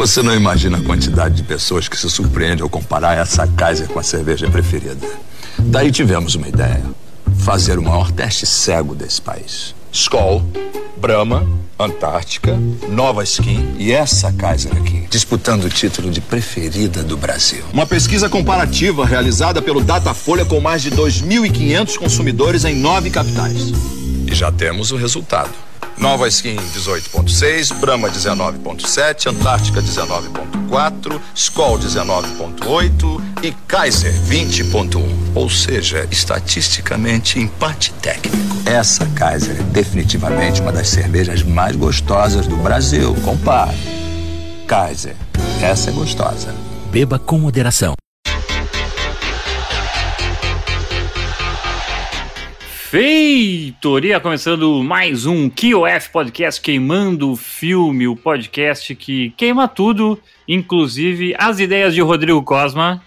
Você não imagina a quantidade de pessoas que se surpreende ao comparar essa Kaiser com a cerveja preferida. Daí tivemos uma ideia: fazer o maior teste cego desse país. Skol, Brahma, Antártica, Nova Skin e essa Kaiser aqui, disputando o título de preferida do Brasil. Uma pesquisa comparativa realizada pelo Datafolha com mais de 2.500 consumidores em nove capitais. E já temos o resultado. Nova Skin 18.6, Brahma 19.7, Antártica 19.4, Skol 19.8 e Kaiser 20.1. Ou seja, estatisticamente empate técnico. Essa Kaiser é definitivamente uma das cervejas mais gostosas do Brasil. Compare. Kaiser, essa é gostosa. Beba com moderação. Feitoria, começando mais um KOF Podcast Queimando o Filme, o podcast que queima tudo, inclusive as ideias de Rodrigo Cosma.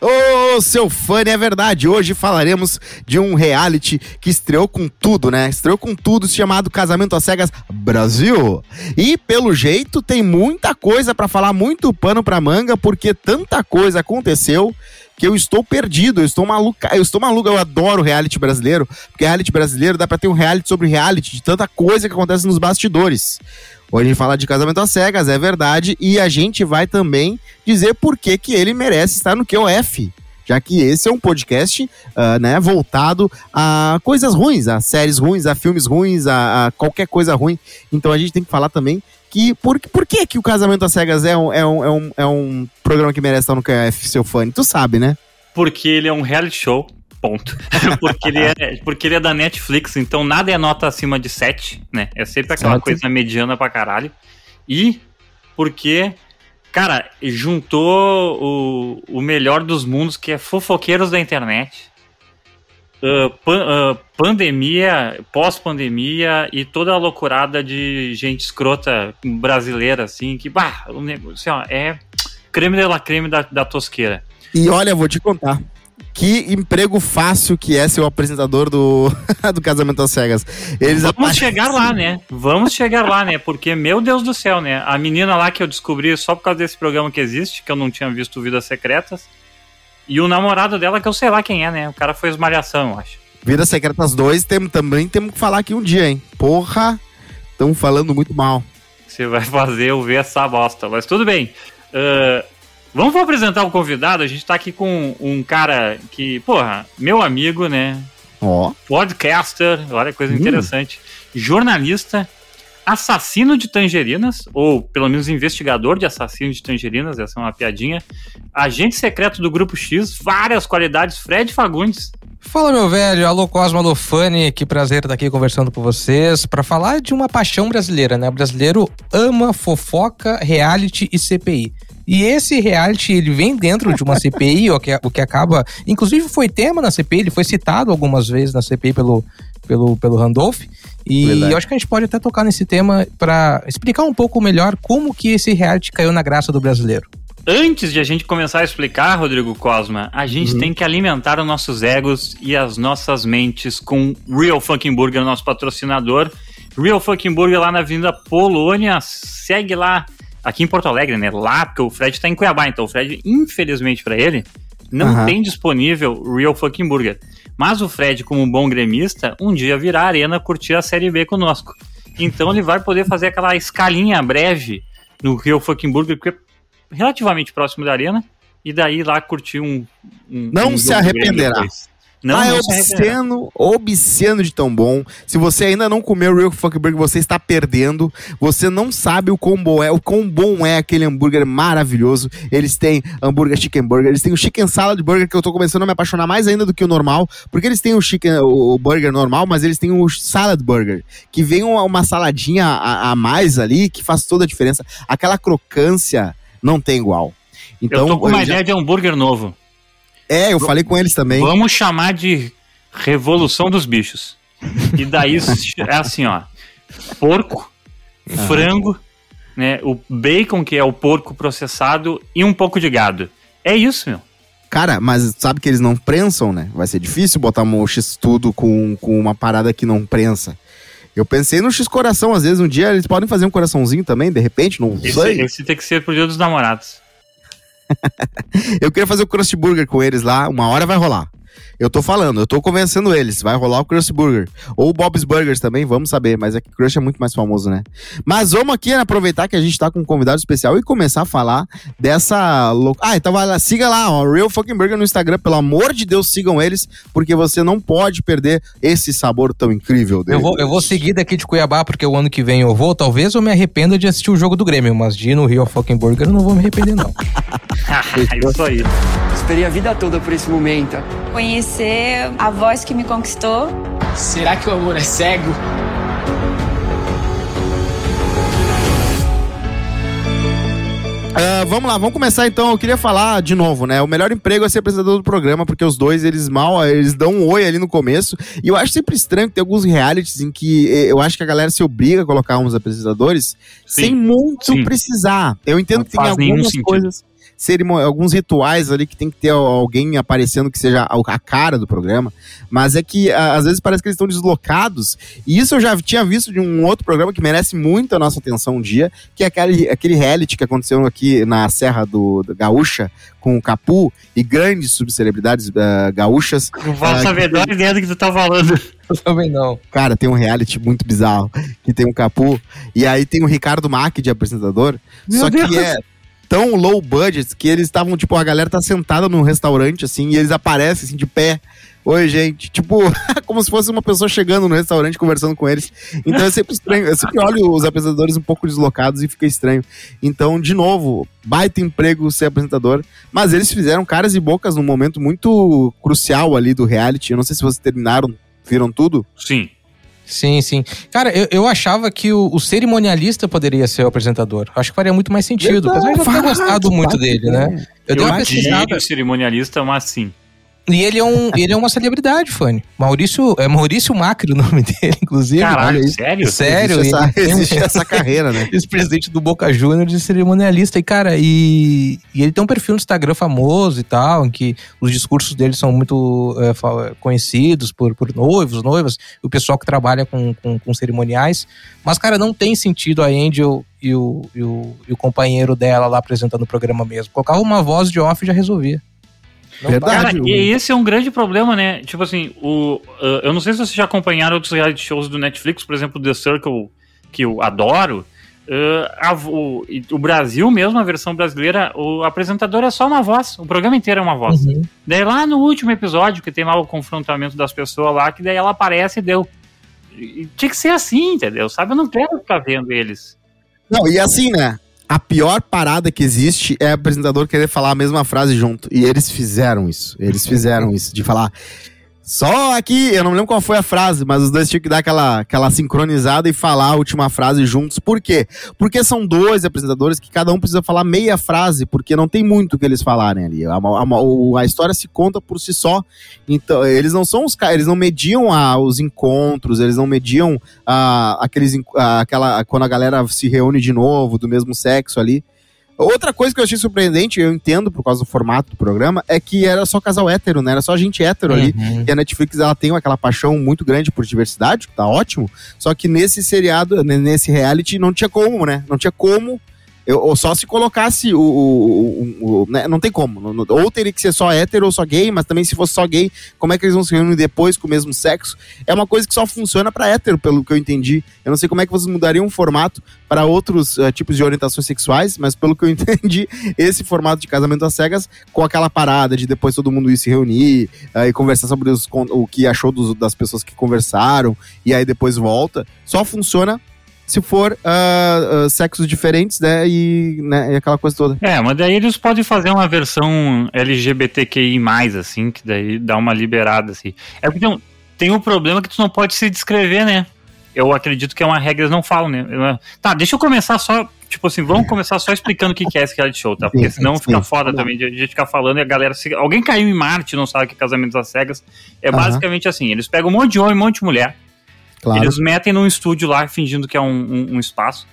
Ô, seu fã, é verdade. Hoje falaremos de um reality que estreou com tudo, né? Estreou com tudo, chamado Casamento às Cegas Brasil. E, pelo jeito, tem muita coisa para falar, muito pano pra manga, porque tanta coisa aconteceu que eu estou perdido, eu estou maluca, eu estou maluco, eu adoro reality brasileiro, porque reality brasileiro dá para ter um reality sobre reality, de tanta coisa que acontece nos bastidores. Hoje a gente fala de casamento às cegas, é verdade, e a gente vai também dizer por que, que ele merece estar no QOF. Já que esse é um podcast uh, né, voltado a coisas ruins, a séries ruins, a filmes ruins, a, a qualquer coisa ruim. Então a gente tem que falar também que por, por que, que o Casamento às Cegas é um, é, um, é, um, é um programa que merece estar no QF, seu fã? Tu sabe, né? Porque ele é um reality show, ponto. porque, ele é, porque ele é da Netflix, então nada é nota acima de 7, né? É sempre aquela certo. coisa mediana pra caralho. E porque, cara, juntou o, o melhor dos mundos, que é fofoqueiros da internet uh, pan, uh, pandemia, pós-pandemia e toda a loucurada de gente escrota brasileira, assim, que, bah, o negócio, assim, ó, é creme de la creme da, da tosqueira. E olha, vou te contar. Que emprego fácil que é ser o apresentador do, do Casamento às Cegas. Eles Vamos aparecem... chegar lá, né? Vamos chegar lá, né? Porque, meu Deus do céu, né? A menina lá que eu descobri só por causa desse programa que existe, que eu não tinha visto Vidas Secretas, e o namorado dela, que eu sei lá quem é, né? O cara foi esmalhação, eu acho. Vidas Secretas 2 tem, também temos que falar aqui um dia, hein? Porra, estão falando muito mal. Você vai fazer eu ver essa bosta, mas tudo bem. Uh, vamos apresentar o convidado. A gente tá aqui com um cara que, porra, meu amigo, né? Ó. Oh. Podcaster, olha que coisa hum. interessante. Jornalista, assassino de tangerinas, ou pelo menos investigador de assassino de tangerinas, essa é uma piadinha. Agente secreto do Grupo X, várias qualidades, Fred Fagundes. Fala, meu velho. Alô, Cosmo, alô, Fanny. Que prazer estar aqui conversando com vocês para falar de uma paixão brasileira, né? O brasileiro ama fofoca, reality e CPI. E esse reality, ele vem dentro de uma CPI, o que, o que acaba... Inclusive foi tema na CPI, ele foi citado algumas vezes na CPI pelo, pelo, pelo Randolph. E Verdade. eu acho que a gente pode até tocar nesse tema para explicar um pouco melhor como que esse reality caiu na graça do brasileiro. Antes de a gente começar a explicar, Rodrigo Cosma, a gente uhum. tem que alimentar os nossos egos e as nossas mentes com Real Fucking Burger, nosso patrocinador. Real Fucking Burger lá na Avenida Polônia. Segue lá, aqui em Porto Alegre, né? Lá, porque o Fred tá em Cuiabá, então o Fred, infelizmente para ele, não uhum. tem disponível Real Fucking Burger. Mas o Fred, como um bom gremista, um dia virá a arena curtir a Série B conosco. Então ele vai poder fazer aquela escalinha breve no Rio Fucking Burger, que é relativamente próximo da arena, e daí lá curtir um. um Não um se arrependerá. Não, ah, é obsceno, obsceno de tão bom. Se você ainda não comeu Real Fuck Burger, você está perdendo. Você não sabe o quão bom é, o quão bom é aquele hambúrguer maravilhoso. Eles têm hambúrguer chicken burger, eles têm o chicken salad burger que eu tô começando a me apaixonar mais ainda do que o normal, porque eles têm o chicken o burger normal, mas eles têm o salad burger, que vem uma, uma saladinha a, a mais ali que faz toda a diferença. Aquela crocância não tem igual. Então, eu tô com uma já... ideia de hambúrguer novo. É, eu falei com eles também. Vamos chamar de Revolução dos Bichos. E daí é assim, ó. Porco, frango, né? O bacon, que é o porco processado, e um pouco de gado. É isso, meu. Cara, mas sabe que eles não prensam, né? Vai ser difícil botar um X tudo com, com uma parada que não prensa. Eu pensei no X Coração, às vezes um dia eles podem fazer um coraçãozinho também, de repente, não Esse, sei. esse tem que ser pro dia dos namorados. Eu queria fazer o Crust Burger com eles lá, uma hora vai rolar. Eu tô falando, eu tô convencendo eles, vai rolar o Crust Burger. Ou o Bob's Burgers também, vamos saber, mas é que Crust é muito mais famoso, né? Mas vamos aqui aproveitar que a gente tá com um convidado especial e começar a falar dessa lou- Ah, então vai lá, siga lá, ó, Real Fucking Burger no Instagram, pelo amor de Deus, sigam eles, porque você não pode perder esse sabor tão incrível deles. Eu vou, eu vou seguir daqui de Cuiabá, porque o ano que vem eu vou. Talvez eu me arrependa de assistir o jogo do Grêmio, mas de ir no Rio Fucking Burger eu não vou me arrepender, não. Isso aí. Esperei a vida toda por esse momento. Conhecer a voz que me conquistou. Será que o amor é cego? Ah, vamos lá, vamos começar então. Eu queria falar de novo, né? O melhor emprego é ser apresentador do programa, porque os dois, eles mal, eles dão um oi ali no começo. E eu acho sempre estranho que tem alguns realities em que eh, eu acho que a galera se obriga a colocar uns apresentadores Sim, sem muito sim. precisar. Eu entendo Não que tem algumas sentido. coisas, cerimo- alguns rituais ali que tem que ter al- alguém aparecendo que seja a cara do programa, mas é que às vezes parece que eles estão deslocados. E isso eu já tinha visto de um outro programa que merece muito a nossa atenção um dia, que é aquele, aquele reality que aconteceu aqui na Serra do, do Gaúcha, com o Capu e grandes subcelebridades ah, gaúchas. Não faço Ah, a menor ideia do que tu tá falando. Eu também não. Cara, tem um reality muito bizarro, que tem um Capu, e aí tem o Ricardo Mack de apresentador, Meu só que Deus. é tão low budget que eles estavam, tipo, a galera tá sentada num restaurante, assim, e eles aparecem, assim, de pé. Oi, gente. Tipo, como se fosse uma pessoa chegando no restaurante conversando com eles. Então é sempre estranho. Eu sempre olho os apresentadores um pouco deslocados e fica estranho. Então, de novo, baita emprego ser apresentador. Mas eles fizeram caras e bocas num momento muito crucial ali do reality. Eu não sei se vocês terminaram, viram tudo. Sim. Sim, sim. Cara, eu, eu achava que o, o cerimonialista poderia ser o apresentador. Acho que faria muito mais sentido. Apesar de eu não ter Verdade, gostado muito dele, né? Eu, Eu, dei uma pesquisada. o cerimonialista, mas sim. E ele é, um, ele é uma celebridade, Fanny. Maurício, é Maurício Macri o nome dele, inclusive. Caralho, sério? Sério? Existe essa, existe essa carreira, né? ex-presidente do Boca Juniors de cerimonialista. E, cara, e, e ele tem um perfil no Instagram famoso e tal, em que os discursos dele são muito é, conhecidos por, por noivos, noivas, e o pessoal que trabalha com, com, com cerimoniais. Mas, cara, não tem sentido a Angel e o, e, o, e o companheiro dela lá apresentando o programa mesmo. Colocava uma voz de off e já resolvia. Não Verdade. Cara, e esse é um grande problema, né? Tipo assim, o, uh, eu não sei se vocês já acompanharam outros reality shows do Netflix, por exemplo, The Circle, que eu adoro. Uh, a- o, o Brasil mesmo, a versão brasileira, o apresentador é só uma voz, o programa inteiro é uma voz. Uhum. Daí lá no último episódio, que tem lá o confrontamento das pessoas lá, que daí ela aparece e deu. E tinha que ser assim, entendeu? Sabe? Eu não quero ficar vendo eles. Não, e assim, né? A pior parada que existe é o apresentador querer falar a mesma frase junto. E eles fizeram isso. Eles fizeram isso. De falar. Só aqui, eu não me lembro qual foi a frase, mas os dois tinham que dar aquela, aquela sincronizada e falar a última frase juntos. Por quê? Porque são dois apresentadores que cada um precisa falar meia frase, porque não tem muito o que eles falarem ali. A, a- a história se conta por si só. Então, eles não são os eles não mediam os encontros, eles não mediam aqueles, aquela, quando a galera se reúne de novo, do mesmo sexo ali. Outra coisa que eu achei surpreendente, eu entendo por causa do formato do programa, é que era só casal hétero, né? Era só gente hétero ali. Uhum. E a Netflix ela tem aquela paixão muito grande por diversidade, que tá ótimo. Só que nesse seriado, nesse reality, não tinha como, né? Não tinha como. Eu, ou só se colocasse o. o- o- o- né? Não tem como. Ou teria que ser só hétero ou só gay, mas também se fosse só gay, como é que eles vão se reunir depois com o mesmo sexo? É uma coisa que só funciona pra hétero, pelo que eu entendi. Eu não sei como é que vocês mudariam o formato para outros eh, tipos de orientações sexuais, mas pelo que eu entendi, esse formato de casamento às cegas, com aquela parada de depois todo mundo ir se reunir eh, e conversar sobre os o que achou dos- das pessoas que conversaram, e aí depois volta, só funciona se for ah, ah, sexos diferentes, né? E, né, e aquela coisa toda. É, mas daí eles podem fazer uma versão LGBTQI, assim, que daí dá uma liberada, assim. É porque tem, um- tem um problema que tu não pode se descrever, né? Eu acredito que é uma regra, eles não falam, né? Eu- Tá, deixa eu começar só, tipo assim, vamos começar só explicando o que que é esse reality show, tá? Porque senão sim. fica foda também de a gente ficar falando e a galera... Se... Alguém caiu em Marte e não sabe o que é casamento às cegas. É basicamente assim, eles pegam um monte de homem, um monte de mulher, Claro. eles metem num estúdio lá, fingindo que é um, um- um espaço.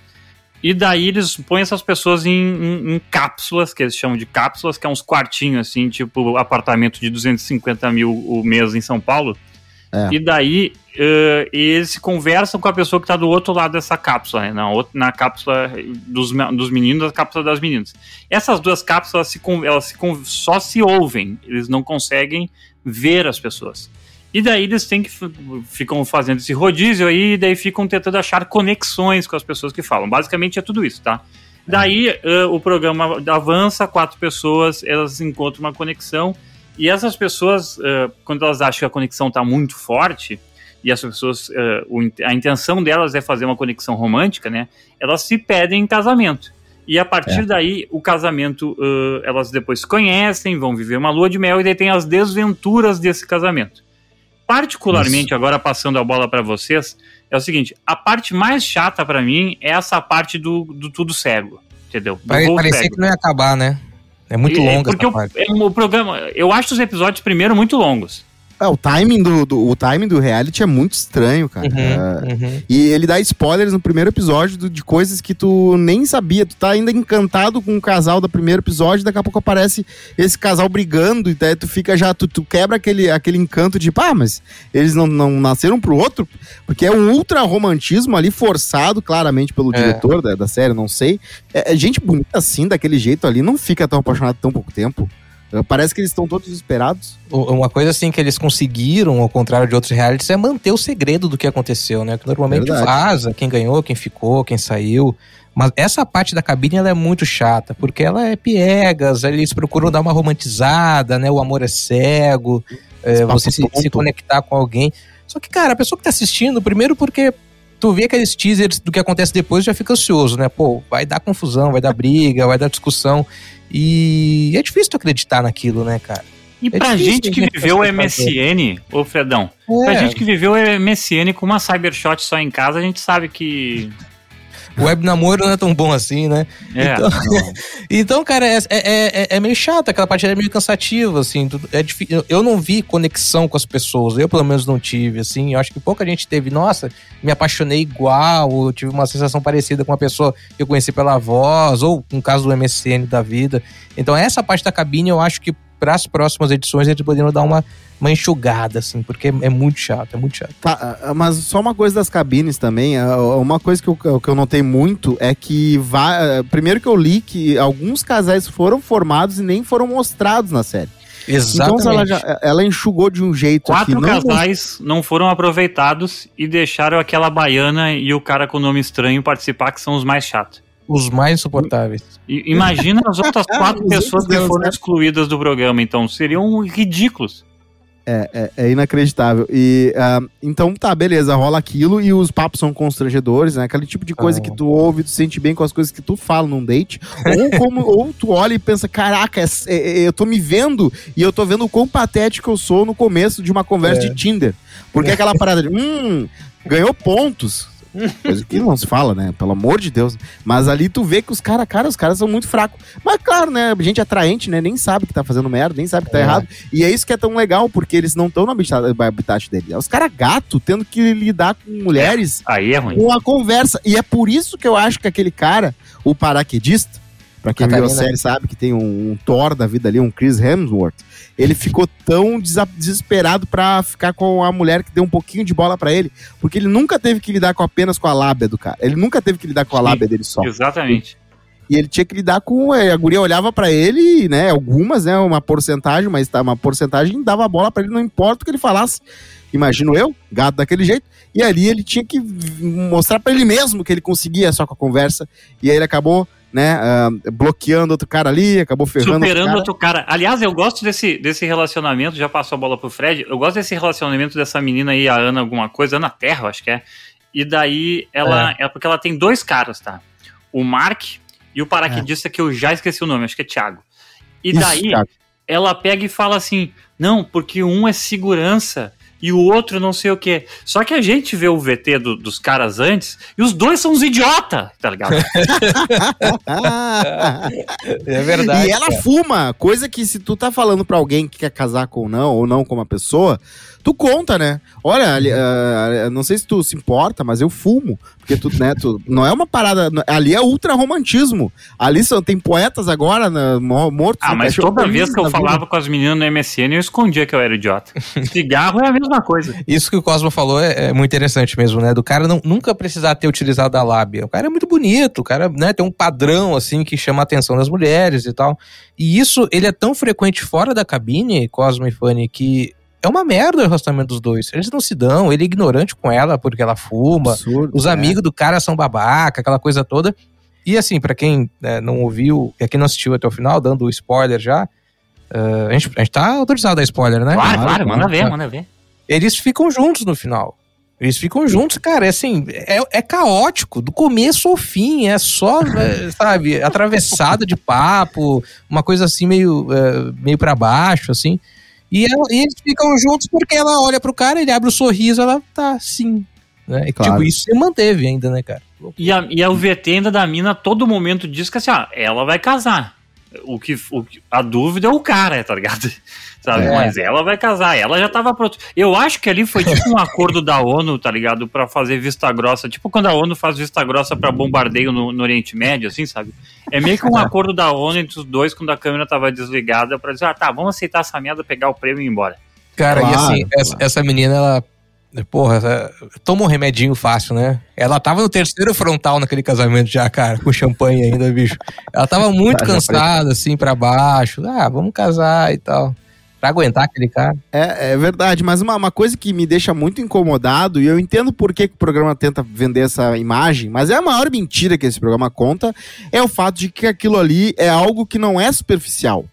E daí eles põem essas pessoas em, em- em cápsulas, que eles chamam de cápsulas, que é uns quartinhos, assim, tipo apartamento de 250 mil o mês em São Paulo. É. E daí uh, eles conversam com a pessoa que está do outro lado dessa cápsula, né? na, outra, na cápsula dos, dos meninos, da cápsula das meninas. Essas duas cápsulas se, elas se, só se ouvem, eles não conseguem ver as pessoas. E daí eles têm que ficam fazendo esse rodízio aí, e daí ficam tentando achar conexões com as pessoas que falam. Basicamente é tudo isso, tá? Daí uh, o programa avança, quatro pessoas, elas encontram uma conexão, e essas pessoas, uh, quando elas acham que a conexão está muito forte, e as pessoas, uh, a intenção delas é fazer uma conexão romântica, né? Elas se pedem em casamento. E a partir é. daí, o casamento, elas depois se conhecem, vão viver uma lua de mel, e daí tem as desventuras desse casamento. Particularmente, Isso. agora passando a bola para vocês, é o seguinte: a parte mais chata para mim é essa parte do, do tudo cego, entendeu? Do parecia cego. que não ia acabar, né? É muito longo é, porque o, o, programa, eu acho os episódios primeiro muito longos. É, o timing do, do, o timing do reality é muito estranho, cara. Uhum, é, uhum. E ele dá spoilers no primeiro episódio do, de coisas que tu nem sabia. Tu tá ainda encantado com o casal do primeiro episódio, daqui a pouco aparece esse casal brigando, e daí tu fica já, tu, tu quebra aquele, aquele encanto de, pá, mas eles não, não nasceram pro outro, porque é um ultra romantismo ali, forçado, claramente, pelo é. diretor da, da série, não sei. É, é gente bonita assim, daquele jeito ali, não fica tão apaixonado tão pouco tempo. Parece que eles estão todos desesperados. Uma coisa assim que eles conseguiram, ao contrário de outros realities, é manter o segredo do que aconteceu, né? Que normalmente Verdade. vaza quem ganhou, quem ficou, quem saiu. Mas essa parte da cabine ela é muito chata, porque ela é piegas, eles procuram dar uma romantizada, né? O amor é cego, é, você se, se, conectar com alguém. Só que, cara, a pessoa que tá assistindo, primeiro porque tu vê aqueles teasers do que acontece depois já fica ansioso, né? Pô, vai dar confusão, vai dar briga, vai dar discussão. E é difícil tu acreditar naquilo, né, cara? E é pra gente que viveu o MSN, ô Fredão, é. pra gente que viveu o MSN com uma Cybershot só em casa, a gente sabe que web namoro não é tão bom assim, né? É, então, então, cara, é, é, é, é, meio chato, aquela parte é meio cansativa, assim. É difícil, eu não vi conexão com as pessoas, eu pelo menos não tive, assim. Eu acho que pouca gente teve, nossa, me apaixonei igual, ou tive uma sensação parecida com uma pessoa que eu conheci pela voz, ou no caso do MSN da vida. Então, essa parte da cabine eu acho que para as próximas edições eles poderiam dar uma, uma enxugada, assim, porque é, é muito chato, é muito chato. Tá, mas só uma coisa das cabines também, uma coisa que eu, que eu notei muito é que, vai, primeiro que eu li que alguns casais foram formados e nem foram mostrados na série. Exatamente. Então ela, já, ela enxugou de um jeito Quatro não casais não foram aproveitados e deixaram aquela baiana e o cara com nome estranho participar, que são os mais chatos os mais insuportáveis. imagina as outras quatro pessoas que foram excluídas do programa, então seriam ridículos. É, é, é inacreditável. E uh, então tá, beleza, rola aquilo e os papos são constrangedores, né? Aquele tipo de coisa oh. que tu ouve, tu sente bem com as coisas que tu fala num date. ou, como, ou tu olha e pensa, caraca, é, é, é, eu tô me vendo e eu tô vendo o quão patético eu sou no começo de uma conversa é. de Tinder. Porque aquela parada de, hum, ganhou pontos. Coisa que não se fala, né? Pelo amor de Deus. Mas ali tu vê que os caras, cara, os caras são muito fracos. Mas claro, né? Gente atraente, né? Nem sabe que tá fazendo merda, nem sabe que tá é. errado. E é isso que é tão legal, porque eles não estão no habitat, dele. É os caras gato tendo que lidar com mulheres é. Aí é ruim. com a conversa. E é por isso que eu acho que aquele cara, o paraquedista, Pra quem Catarina. viu a série sabe que tem um, um, Thor da vida ali, um Chris Hemsworth. Ele ficou tão desesperado pra ficar com a mulher que deu um pouquinho de bola para ele, porque ele nunca teve que lidar com apenas com a lábia do cara. Ele nunca teve que lidar com a Sim, lábia dele só. Exatamente. E ele tinha que lidar com. É, a guria olhava para ele, né? Algumas, né? Uma porcentagem, mas tá, uma porcentagem dava a bola para ele, não importa o que ele falasse. Imagino eu, gato daquele jeito. E ali ele tinha que mostrar para ele mesmo que ele conseguia só com a conversa. E aí ele acabou né, uh, bloqueando outro cara ali, acabou ferrando Superando outro cara. outro cara. Aliás, eu gosto desse, desse relacionamento, já passou a bola pro Fred, eu gosto desse relacionamento dessa menina aí, a Ana alguma coisa, Ana Terra, acho que é. E daí, ela, é. é porque ela tem dois caras, tá? O Mark e o paraquedista é. que eu já esqueci o nome, acho que é Thiago. E daí, Isso, ela pega e fala assim, não, porque um é segurança e o outro não sei o que. Só que a gente vê o VT do, dos caras antes e os dois são uns idiota, tá ligado? é verdade. E ela cara. fuma, coisa que se tu tá falando pra alguém que quer casar com ou não, ou não com uma pessoa, tu conta, né? Olha, uh, não sei se tu se importa, mas eu fumo. Porque tu, né, tu, não é uma parada. Ali é ultra romantismo. Ali são, tem poetas agora, né, mortos. Ah, mas toda vez que eu falava com as meninas no MSN, eu escondia que eu era idiota. Cigarro é a mesma coisa. Isso que o Cosmo falou é, é, muito interessante mesmo, né? Do cara não, nunca precisar ter utilizado a lábia. O cara é muito bonito, o cara né, tem um padrão, assim, que chama a atenção das mulheres e tal. E isso, ele é tão frequente fora da cabine, Cosmo e Fanny, que é uma merda o relacionamento dos dois. Eles não se dão, ele é ignorante com ela porque ela fuma. Absurdo, os é. amigos do cara são babaca, aquela coisa toda. E assim, para quem né, não ouviu, e quem não assistiu até o final, dando o spoiler já, uh, a, gente, a gente tá autorizado a dar spoiler, né? Claro, claro, manda ver, manda ver. Eles ficam juntos no final. Eles ficam juntos, cara, é assim, é, é caótico, do começo ao fim, é só, é, sabe, atravessada de papo, uma coisa assim meio, é, meio para baixo, assim. E, ela, e, eles ficam juntos porque ela olha pro cara, ele abre o um sorriso, ela tá assim. Né? E, claro. Tipo, isso se manteve ainda, né, cara? E a, e a VT ainda da mina, todo momento diz que assim, ó, ela vai casar. O que, o, a dúvida é o cara, tá ligado? Sabe? É. Mas ela vai casar, ela já tava pronta. Eu acho que ali foi tipo um acordo da ONU, tá ligado? Pra fazer vista grossa. Tipo quando a ONU faz vista grossa pra bombardeio no, no Oriente Médio, assim, sabe? É meio que um acordo da ONU entre os dois quando a câmera tava desligada pra dizer, ah, tá, vamos aceitar essa merda, pegar o prêmio e ir embora. Cara, claro, e assim, claro. essa, essa menina, ela Porra, toma um remedinho fácil, né? Ela tava no terceiro frontal naquele casamento já, cara, com champanhe ainda, bicho. Ela tava muito cansada, assim, para baixo. Ah, vamos casar e tal. Pra aguentar aquele cara. É, é verdade, mas uma, uma coisa que me deixa muito incomodado, e eu entendo por que, que o programa tenta vender essa imagem, mas é a maior mentira que esse programa conta, é o fato de que aquilo ali é algo que não é superficial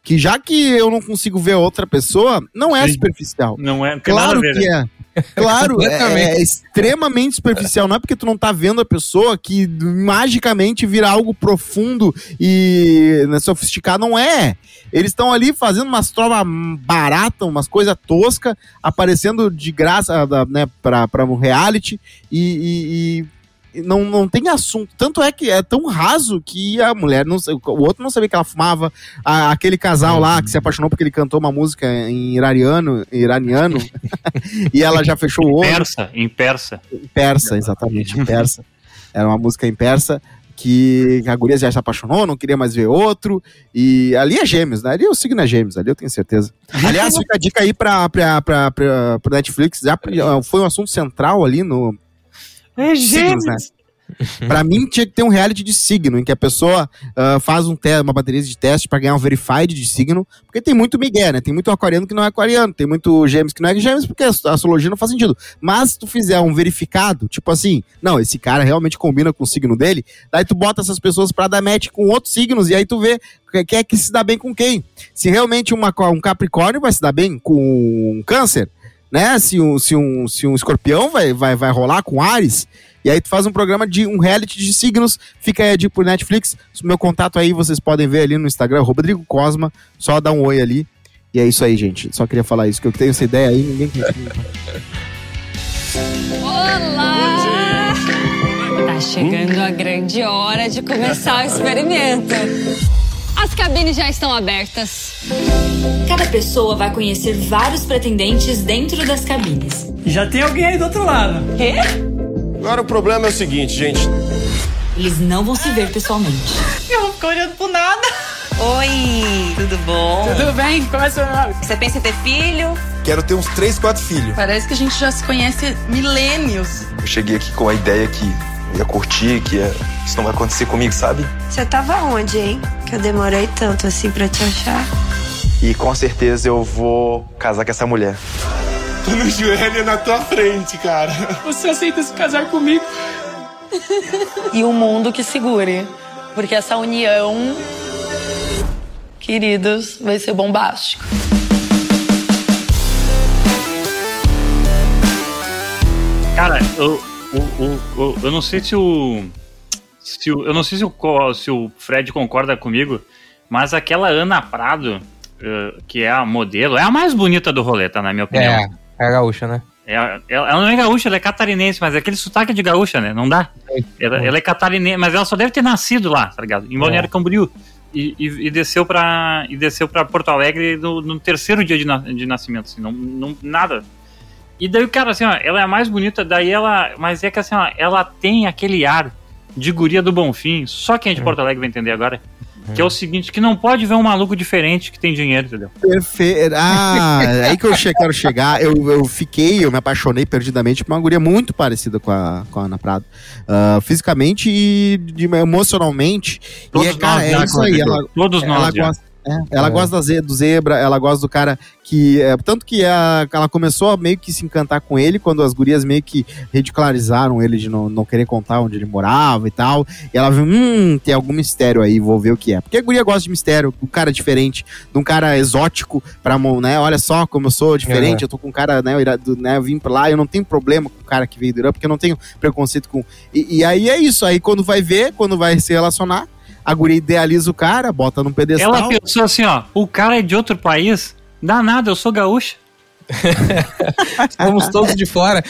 que já que eu não consigo ver outra pessoa, não é Sim. superficial. Não é, não claro que né? é. Claro, é, é, extremamente superficial. Não é porque tu não tá vendo a pessoa que magicamente vira algo profundo e né, sofisticado. Não é. Eles estão ali fazendo umas trovas baratas, umas coisas toscas, aparecendo de graça né, pra, pra um reality e, e não, não tem assunto. Tanto é que é tão raso que a mulher, não, o outro não sabia que ela fumava. A, aquele casal lá que se apaixonou porque ele cantou uma música em iraniano, iraniano e ela já fechou o olho. Em persa, em persa. Em persa, exatamente, em persa. Era uma música em persa que a guria já se apaixonou, não queria mais ver outro. E ali é gêmeos, né? Ali o signo é gêmeos, ali eu tenho certeza. Aliás, fica a dica aí pra, pra, pra, pra, pra Netflix. Já foi um assunto central ali no, é gêmeos. né? pra mim, tinha que ter um reality de signo, em que a pessoa uh, faz um uma bateria de teste para ganhar um verified de signo, porque tem muito migué, né? Tem muito aquariano que não é aquariano, tem muito gêmeos que não é gêmeos, porque a astrologia não faz sentido. Mas se tu fizer um verificado, tipo assim, não, esse cara realmente combina com o signo dele, daí tu bota essas pessoas para dar match com outros signos, e aí tu vê quem é que se dá bem com quem. Se realmente uma, um capricórnio vai se dar bem com um câncer, né? Se um, se um, se um escorpião vai, vai, vai rolar com Ares. E aí tu faz um programa de um reality de signos, fica aí a dica por Netflix. O meu contato aí vocês podem ver ali no Instagram, Rodrigo Cosma, só dá um oi ali. E é isso aí, gente. Só queria falar isso, que eu tenho essa ideia aí, ninguém Olá! Tá chegando a grande hora de começar o experimento. As cabines já estão abertas. Cada pessoa vai conhecer vários pretendentes dentro das cabines. Já tem alguém aí do outro lado. Quê? Agora o problema é o seguinte, gente. Eles não vão se ver pessoalmente. Eu vou ficar olhando pro nada. Oi, tudo bom? Tudo bem? Como é seu nome? Você pensa em ter filho? Quero ter uns 3, 4 filhos. Parece que a gente já se conhece milênios. Eu cheguei aqui com a ideia que ia curtir, que ia... isso não vai acontecer comigo, sabe? Você tava onde, hein? Que eu demorei tanto assim pra te achar. E com certeza eu vou casar com essa mulher. Tô no joelho na tua frente, cara. Você aceita se casar comigo? e o mundo que segure. Porque essa união, queridos, vai ser bombástico. Cara, eu, eu, eu, eu não sei se o. Se o eu não sei se o, se o Fred concorda comigo, mas aquela Ana Prado, uh, que é a modelo, é a mais bonita do rolê, tá? Na minha opinião. É, é gaúcha, né? É, ela, ela não é gaúcha, ela é catarinense, mas é aquele sotaque de gaúcha, né? Não dá. Ela, ela, é catarinense, mas ela só deve ter nascido lá, tá ligado? Em Balneário é. Camboriú. E, e, e, desceu para e desceu para Porto Alegre no, no, terceiro dia de, na, de nascimento, assim, não, não, nada E daí, cara, assim, ó, ela é a mais bonita, daí ela. Mas é que assim, ó, ela tem aquele ar de guria do Bonfim, só quem é de Porto Alegre vai entender agora. Que é o seguinte, que não pode ver um maluco diferente que tem dinheiro, entendeu? Perfeito. Ah, é aí que eu che quero chegar. Eu, eu fiquei, eu me apaixonei perdidamente por uma guria muito parecida com a, com a Ana Prado. Uh, fisicamente e de, emocionalmente. Todos e é, cara, nós, é já, isso aí. Ela, Todos ela nós, já. gosta, é, ela gosta da ze- do zebra, ela gosta do cara que. É, tanto que a- ela começou a meio que se encantar com ele quando as gurias meio que ridicularizaram ele de não, não querer contar onde ele morava e tal. E ela viu, hum, tem algum mistério aí, vou ver o que é. Porque a guria gosta de mistério, um cara diferente, de um cara exótico pra mão, né? Olha só como eu sou diferente, É. eu tô com um cara, né? Eu, do- né, eu vim pra lá, eu não tenho problema com o cara que veio do Irã, porque eu não tenho preconceito com. E, e aí é isso, aí quando vai ver, quando vai se relacionar. A guria idealiza o cara, bota num pedestal. Ela pensou assim, ó, o cara é de outro país, dá nada, eu sou gaúcha. Estamos todos de fora.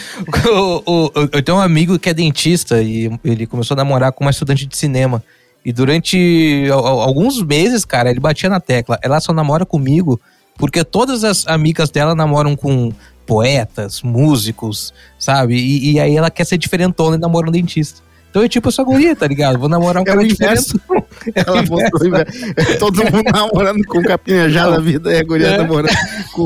O- o- o- eu tenho um amigo que é dentista e ele começou a namorar com uma estudante de cinema. E durante al- al- alguns meses, cara, ele batia na tecla. Ela só namora comigo porque todas as amigas dela namoram com poetas, músicos, sabe? E, e aí ela quer ser diferentona e namora um dentista. Então é tipo essa guria, tá ligado? Vou namorar um É cara inverso. diferente. Ela todo mundo namorando com capinha já na vida e a guria É. namorando com,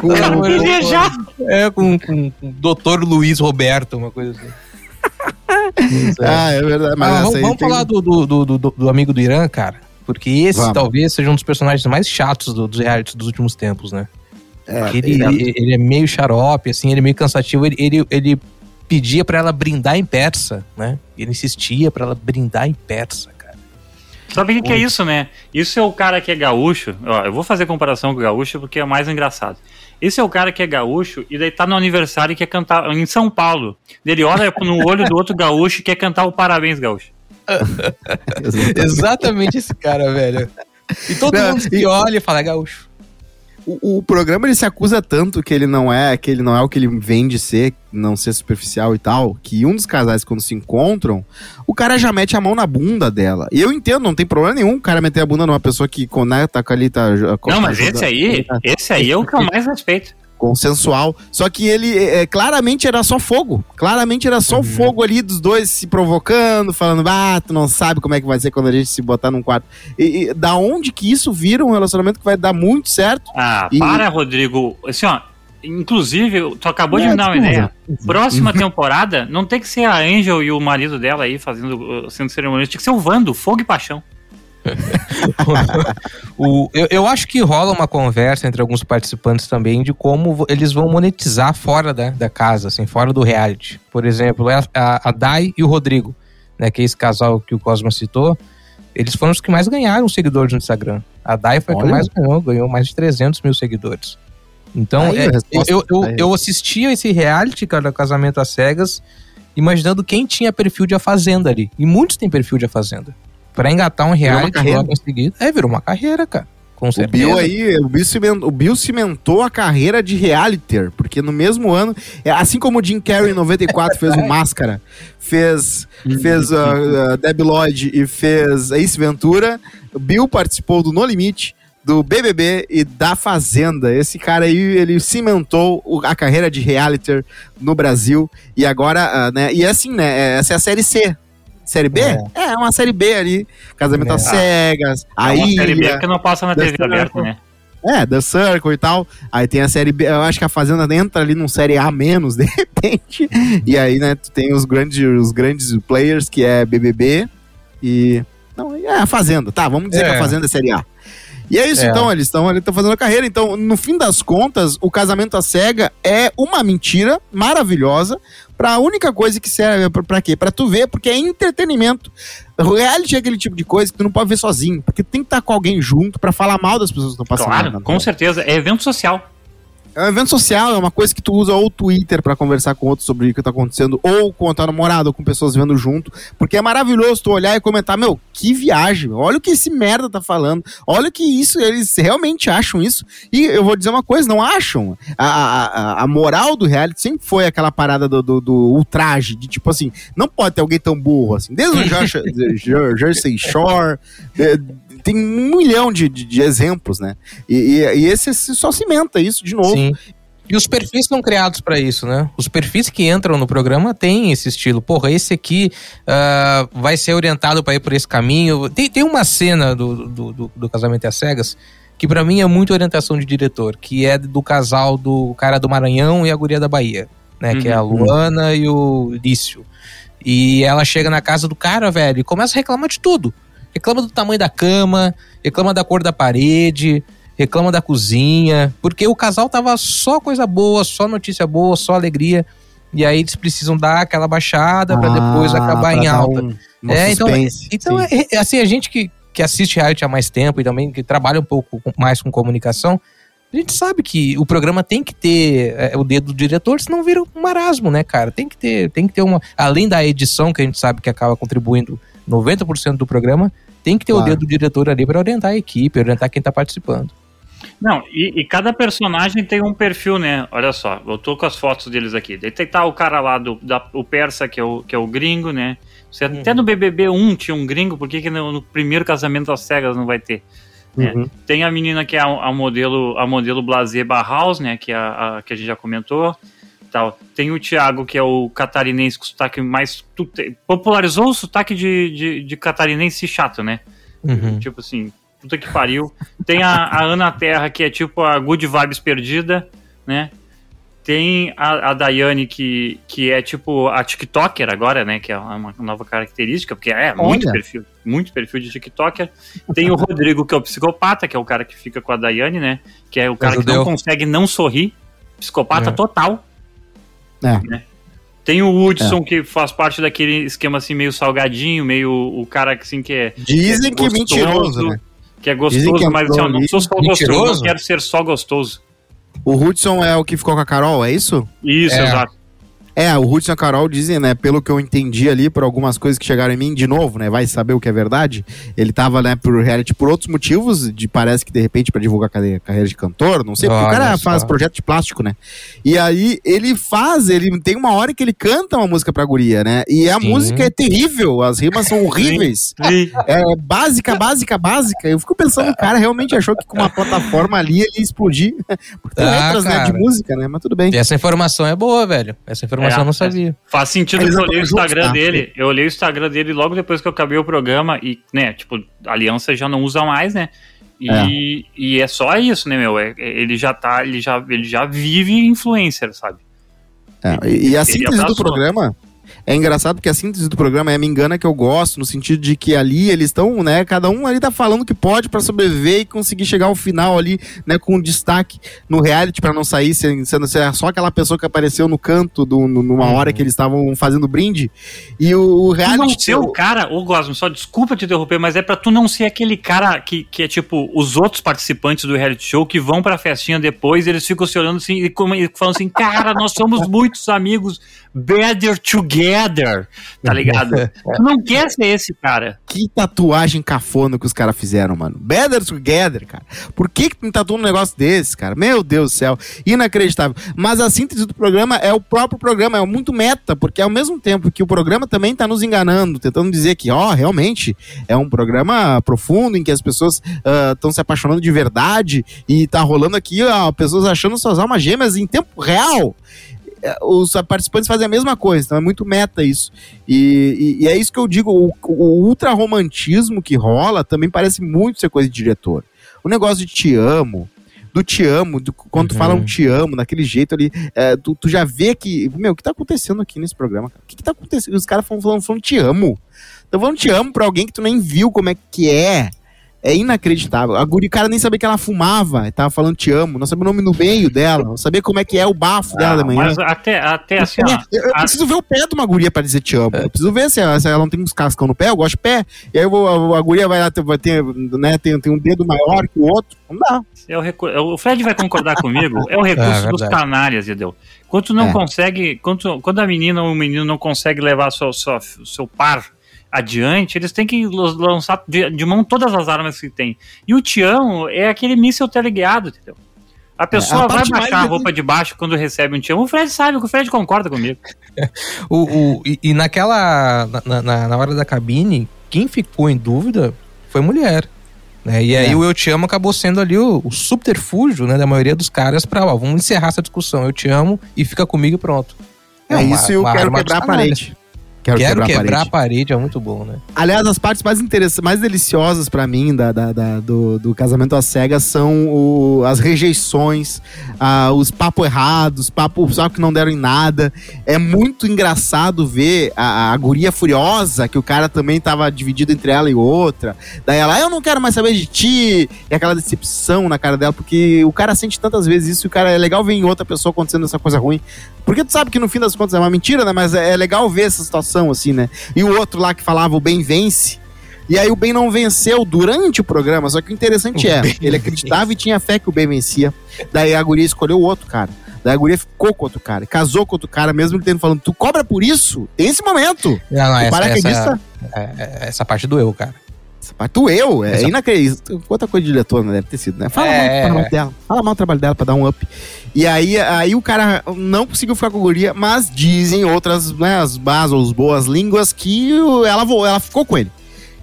com, já. É, com, com, com o doutor Luiz Roberto, uma coisa assim. Ah, é verdade. Mas Ah, vamos vamos tem- falar do, do, do, do- amigo do Irã, cara. Porque esse Vamos. talvez seja um dos personagens mais chatos do- dos realities dos últimos tempos, né? É, ele, ele- ele é meio xarope, assim, ele é meio cansativo. Ele, ele, ele pedia pra ela brindar em persa, né? Ele insistia pra ela brindar em persa, cara. Sabe o que, que é isso, né? Isso é o cara que é gaúcho. Ó, eu vou fazer comparação com o gaúcho porque é mais engraçado. Esse é o cara que é gaúcho e daí tá no aniversário e quer cantar em São Paulo. Ele olha no olho do outro gaúcho e quer cantar o parabéns, gaúcho. Exatamente esse cara, velho. E todo Não, mundo se e- olha e fala, é gaúcho. O, o programa ele se acusa tanto que ele não é, que ele não é o que ele vende ser, não ser superficial e tal, que um dos casais quando se encontram, o cara já mete a mão na bunda dela. E eu entendo, não tem problema nenhum o cara meter a bunda numa pessoa que né, tá ali tá Não, mas esse aí, esse aí é o que eu mais respeito. Consensual. Só que ele é, claramente era só fogo. Claramente era só o fogo ali dos dois se provocando, falando, ah, tu não sabe como é que vai ser quando a gente se botar num quarto. E, e da onde que isso vira um relacionamento que vai dar muito certo? Ah, E- para, Rodrigo. Assim, ó. Inclusive, tu acabou de É, me dar uma ideia. Próxima temporada, não tem que ser a Angel e o marido dela aí fazendo, uh, sendo cerimônia. Tinha que ser o Vando, Fogo e Paixão. O, eu, eu acho que rola uma conversa entre alguns participantes também de como eles vão monetizar fora da, da casa, assim, fora do reality. Por exemplo, a, a, a Dai e o Rodrigo, né, que é esse casal que o Cosma citou, eles foram os que mais ganharam seguidores no Instagram. A Dai foi a que mais ganhou, ganhou mais de 300 mil seguidores. Então, Aí, é, eu, eu, tá eu assistia esse reality, cara, Casamento às Cegas, imaginando quem tinha perfil de A Fazenda ali. E muitos têm perfil de A Fazenda. Pra engatar um reality logo em seguida. É, virou uma carreira, cara. Com O certeza. Bill aí, o Bill, cimentou, o Bill cimentou a carreira de realiter, porque no mesmo ano, é, assim como o Jim Carrey em 94 fez o Máscara, fez, fez uh, uh, Debbie Lloyd e fez Ace Ventura, o Bill participou do No Limite, do BBB e da Fazenda. Esse cara aí, ele cimentou o- a carreira de realiter no Brasil e agora, uh, né, e assim, né, essa é a série C. Série B? É. É, uma série B ali. Casamento É. às cegas, É a uma série B ilha. que não passa na TV aberta, né? É, The Circle e tal. Aí tem a série B. Eu acho que a Fazenda entra ali num série A menos, de repente. E aí, né, tu tem os grandes, os grandes players, que é BBB e. Não, é a Fazenda. Tá, vamos dizer É. que a Fazenda é série A. E é isso, É. então, eles estão ali tão fazendo a carreira. Então, no fim das contas, o casamento à cega é uma mentira maravilhosa pra única coisa que serve pra, pra quê? Pra tu ver, porque é entretenimento. O reality é aquele tipo de coisa que tu não pode ver sozinho, porque tem que estar com alguém junto pra falar mal das pessoas que estão passando. Claro, com certeza. É evento social. É um evento social, é uma coisa que tu usa ou o Twitter pra conversar com outros sobre o que tá acontecendo, ou com a tua namorada, ou com pessoas vendo junto. Porque é maravilhoso tu olhar e comentar, meu, que viagem, olha o que esse merda tá falando, olha que isso, eles realmente acham isso. E eu vou dizer uma coisa, não acham. A, a, a- moral do reality sempre foi aquela parada do, do, do ultraje, de tipo assim, não pode ter alguém tão burro assim. Desde o Jersey, Jer- Jersey Shore, é, tem um milhão de, de, de exemplos, né? E, e, e esse só cimenta isso de novo. Sim. E os perfis são criados para isso, né? Os perfis que entram no programa têm esse estilo. Porra, esse aqui uh, vai ser orientado para ir por esse caminho. Tem, tem uma cena do, do, do, do Casamento às Cegas que para mim é muito orientação de diretor, que é do casal do cara do Maranhão e a guria da Bahia, né? Uhum. Que é a uhum. Luana e o Lício. E ela chega na casa do cara, velho, e começa a reclamar de tudo. Reclama do tamanho da cama, reclama da cor da parede, reclama da cozinha, porque o casal tava só coisa boa, só notícia boa, só alegria. E aí eles precisam dar aquela baixada ah, para depois acabar em alta. Um, é, então, então é, é, assim, a gente que, que assiste reality há mais tempo e também que trabalha um pouco mais com comunicação, a gente sabe que o programa tem que ter é, o dedo do diretor, senão vira um marasmo, né, cara? Tem que ter, tem que ter uma. Além da edição, que a gente sabe que acaba contribuindo 90% do programa, tem que ter claro. o dedo do diretor ali para orientar a equipe, orientar quem tá participando. Não, e, e, cada personagem tem um perfil, né? Olha só, eu tô com as fotos deles aqui. Daí tem tá o cara lá do da, o persa, que é o, que é o gringo, né? Você, uhum. Até no BBB 1 tinha um gringo, por que, que no, no primeiro casamento às cegas não vai ter? Né? Uhum. Tem a menina que é a, a, modelo a modelo Blazer Barhaus, né? Que, é a, a, que a gente já comentou. Tal. Tem o Thiago, que é o catarinense com sotaque mais. Popularizou o sotaque de, de, de catarinense chato, né? Uhum. Tipo assim, puta que pariu. Tem a, a Ana Terra, que é tipo a Good Vibes perdida, né? Tem a, a Daiane, que, que é tipo a TikToker agora, né? Que é uma nova característica, porque é Olha. muito perfil, muito perfil de TikToker. Tem o Rodrigo, que é o psicopata, que é o cara que fica com a Daiane, né? Que é o cara que não consegue não sorrir. Psicopata é. total. É. Né? Tem o Hudson, é. que faz parte daquele esquema assim, meio salgadinho, meio o cara assim que é. Dizem que é mentiroso, né? Que é gostoso, que é mas assim, eu não sou só mentiroso? gostoso, não quero ser só gostoso. O Hudson é o que ficou com a Carol, é isso? Isso, é. exato. É, o Hudson e a Carol dizem, né, pelo que eu entendi ali, por algumas coisas que chegaram em mim, de novo, né, vai saber o que é verdade. Ele tava, né, por reality por outros motivos, de parece que de repente para divulgar a carreira de cantor, não sei, porque Olha o cara só. faz projeto de plástico, né? E aí ele faz, ele tem uma hora que ele canta uma música pra guria, né? E a Sim. música é terrível, as rimas são horríveis. Sim. É básica, básica, básica. Eu fico pensando, o cara realmente achou que com uma plataforma ali ele ia explodir. Porque tem ah, letras, né, de música, né? Mas tudo bem. E essa informação é boa, velho. Essa informação informação é, eu não sabia. Faz sentido eu olhei o Instagram tá? dele. Eu olhei o Instagram dele logo depois que eu acabei o programa e, né, tipo, a aliança já não usa mais, né? E é, e é só isso, né, meu? É, ele já tá, ele já, ele já vive influencer, sabe? É, e, e a síntese do programa é engraçado porque a síntese do programa é Me Engana que eu gosto, no sentido de que ali eles estão, né, cada um ali tá falando que pode para sobreviver e conseguir chegar ao final ali, né, com destaque no reality para não sair sendo, sendo só aquela pessoa que apareceu no canto do, numa uhum. hora que eles estavam fazendo brinde. E o, o reality. Tu não ser o cara, ô Gosmo, só desculpa te interromper, mas é para tu não ser aquele cara que, que é tipo os outros participantes do reality show que vão pra festinha depois e eles ficam se olhando assim e falando assim, cara, nós somos muitos amigos, better together together, tá ligado? tu não quer ser esse cara. Que tatuagem cafona que os caras fizeram, mano. Better together, cara. Por que que tu tatuou um negócio desse, cara? Meu Deus do céu. Inacreditável. Mas a síntese do programa é o próprio programa, é muito meta, porque ao mesmo tempo que o programa também tá nos enganando, tentando dizer que, ó, oh, realmente é um programa profundo em que as pessoas estão uh, se apaixonando de verdade e tá rolando aqui, ó, pessoas achando suas almas gêmeas em tempo real. Os participantes fazem a mesma coisa, então é muito meta isso. E, e, e é isso que eu digo, o, o ultra romantismo que rola também parece muito ser coisa de diretor. O negócio de te amo, do te amo, do, quando uhum. tu fala um te amo, daquele jeito ali, é, tu, tu, já vê que, meu, o que tá acontecendo aqui nesse programa? O que, que tá acontecendo? Os caras falando, falando, falando te amo. Então falando te amo pra alguém que tu nem viu como é que é. É inacreditável. A guri, cara nem sabia que ela fumava. Tava falando te amo. Não sabia o nome no meio dela. Não sabia como é que é o bafo dela da manhã. Mas até, até assim. Ó, eu, eu a... preciso ver o pé de uma guria pra dizer te amo. Eu preciso ver se ela, se ela não tem uns cascão no pé. Eu gosto de pé. E aí a, a guria vai, vai ter, né, tem, tem um dedo maior que o outro. Não dá. É o, recu... É o Fred vai concordar comigo. É o recurso é, dos canalhas, entendeu? Quando tu não é. consegue. Quando, quando a menina ou o menino não consegue levar seu, seu, seu par adiante, eles têm que lançar de, de, mão todas as armas que tem. E o Tião é aquele míssil teleguiado, entendeu? A pessoa é, a vai baixar a roupa de baixo quando recebe um Tião. O Fred sabe, o Fred concorda comigo. o, o, e, e naquela. Na, na, na hora da cabine, quem ficou em dúvida foi mulher. Né? E aí É. o Eu Te Amo acabou sendo ali o, o subterfúgio né, da maioria dos caras pra, ó, vamos encerrar essa discussão. Eu te amo e fica comigo e pronto. É, uma- isso e eu quero quebrar a parede. Quero, quebrar, parede. a parede é muito bom, né? Aliás, as partes mais interessantes, mais deliciosas pra mim da, da- da- do, do casamento às cegas são o- as rejeições, ah, os papos errados, papos só que não deram em nada. É muito engraçado ver a, a guria furiosa, que o cara também tava dividido entre ela e outra. Daí ela, "Ah, eu não quero mais saber de ti. E aquela decepção na cara dela, porque o cara sente tantas vezes isso e o cara é legal ver em outra pessoa acontecendo essa coisa ruim. Porque tu sabe que no fim das contas é uma mentira, né? Mas é é legal ver essa situação, assim, né? E o outro lá que falava o bem vence. E aí o bem não venceu durante o programa, só que o interessante O é, ele acreditava e tinha fé que o bem vencia. Daí a guria escolheu o outro cara. Daí a guria ficou com outro cara, casou com outro cara, mesmo ele tendo falando, tu cobra por isso? Tem esse momento. Não, não, o essa, paraquedista, essa, é- é- essa parte do eu, cara. Mas tu eu, é Essa- inacreditável. Outra coisa de diretora deve ter sido, né? Fala, É. mal, fala mal dela. Fala mal do trabalho dela pra dar um up. E aí, aí o cara não conseguiu ficar com a guria, mas dizem outras, né, as más ou as boas línguas que o- ela, vo- ela ficou com ele.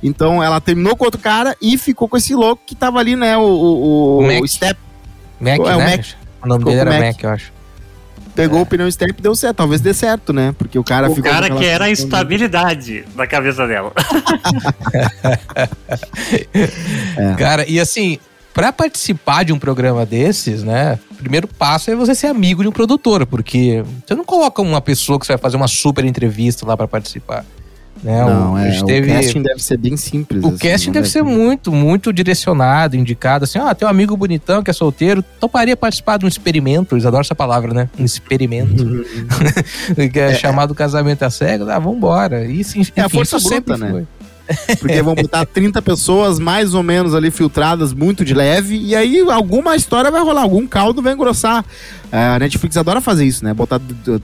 Então ela terminou com outro cara e ficou com esse louco que tava ali, né? O, o, O Mac. o Step. Mac, É, o né? Mac. O nome Ficou dele era o Mac. Mac. eu acho. Pegou o pneu Step e deu certo. Talvez dê certo, né? Porque o cara O ficou. cara com que era a estabilidade da cabeça dela. É. Cara, e assim, pra participar de um programa desses, né? O primeiro passo é você ser amigo de um produtor, porque você não coloca uma pessoa que você vai fazer uma super entrevista lá pra participar. Né? Não, a é. gente O casting deve ser bem simples. O assim, casting deve ser muito, muito direcionado, indicado. Assim, ó, tem um amigo bonitão que é solteiro, toparia participar de um experimento. Eles adoram essa palavra, né? Um experimento. Uhum. que é, chamado casamento a cegas. Ah, vambora. Isso, enfim, É a força isso sempre bruta, né? foi. Porque vão botar 30 pessoas mais ou menos ali filtradas, muito de leve, e aí alguma história vai rolar, algum caldo vai engrossar. É, A Netflix adora fazer isso, né? Botar,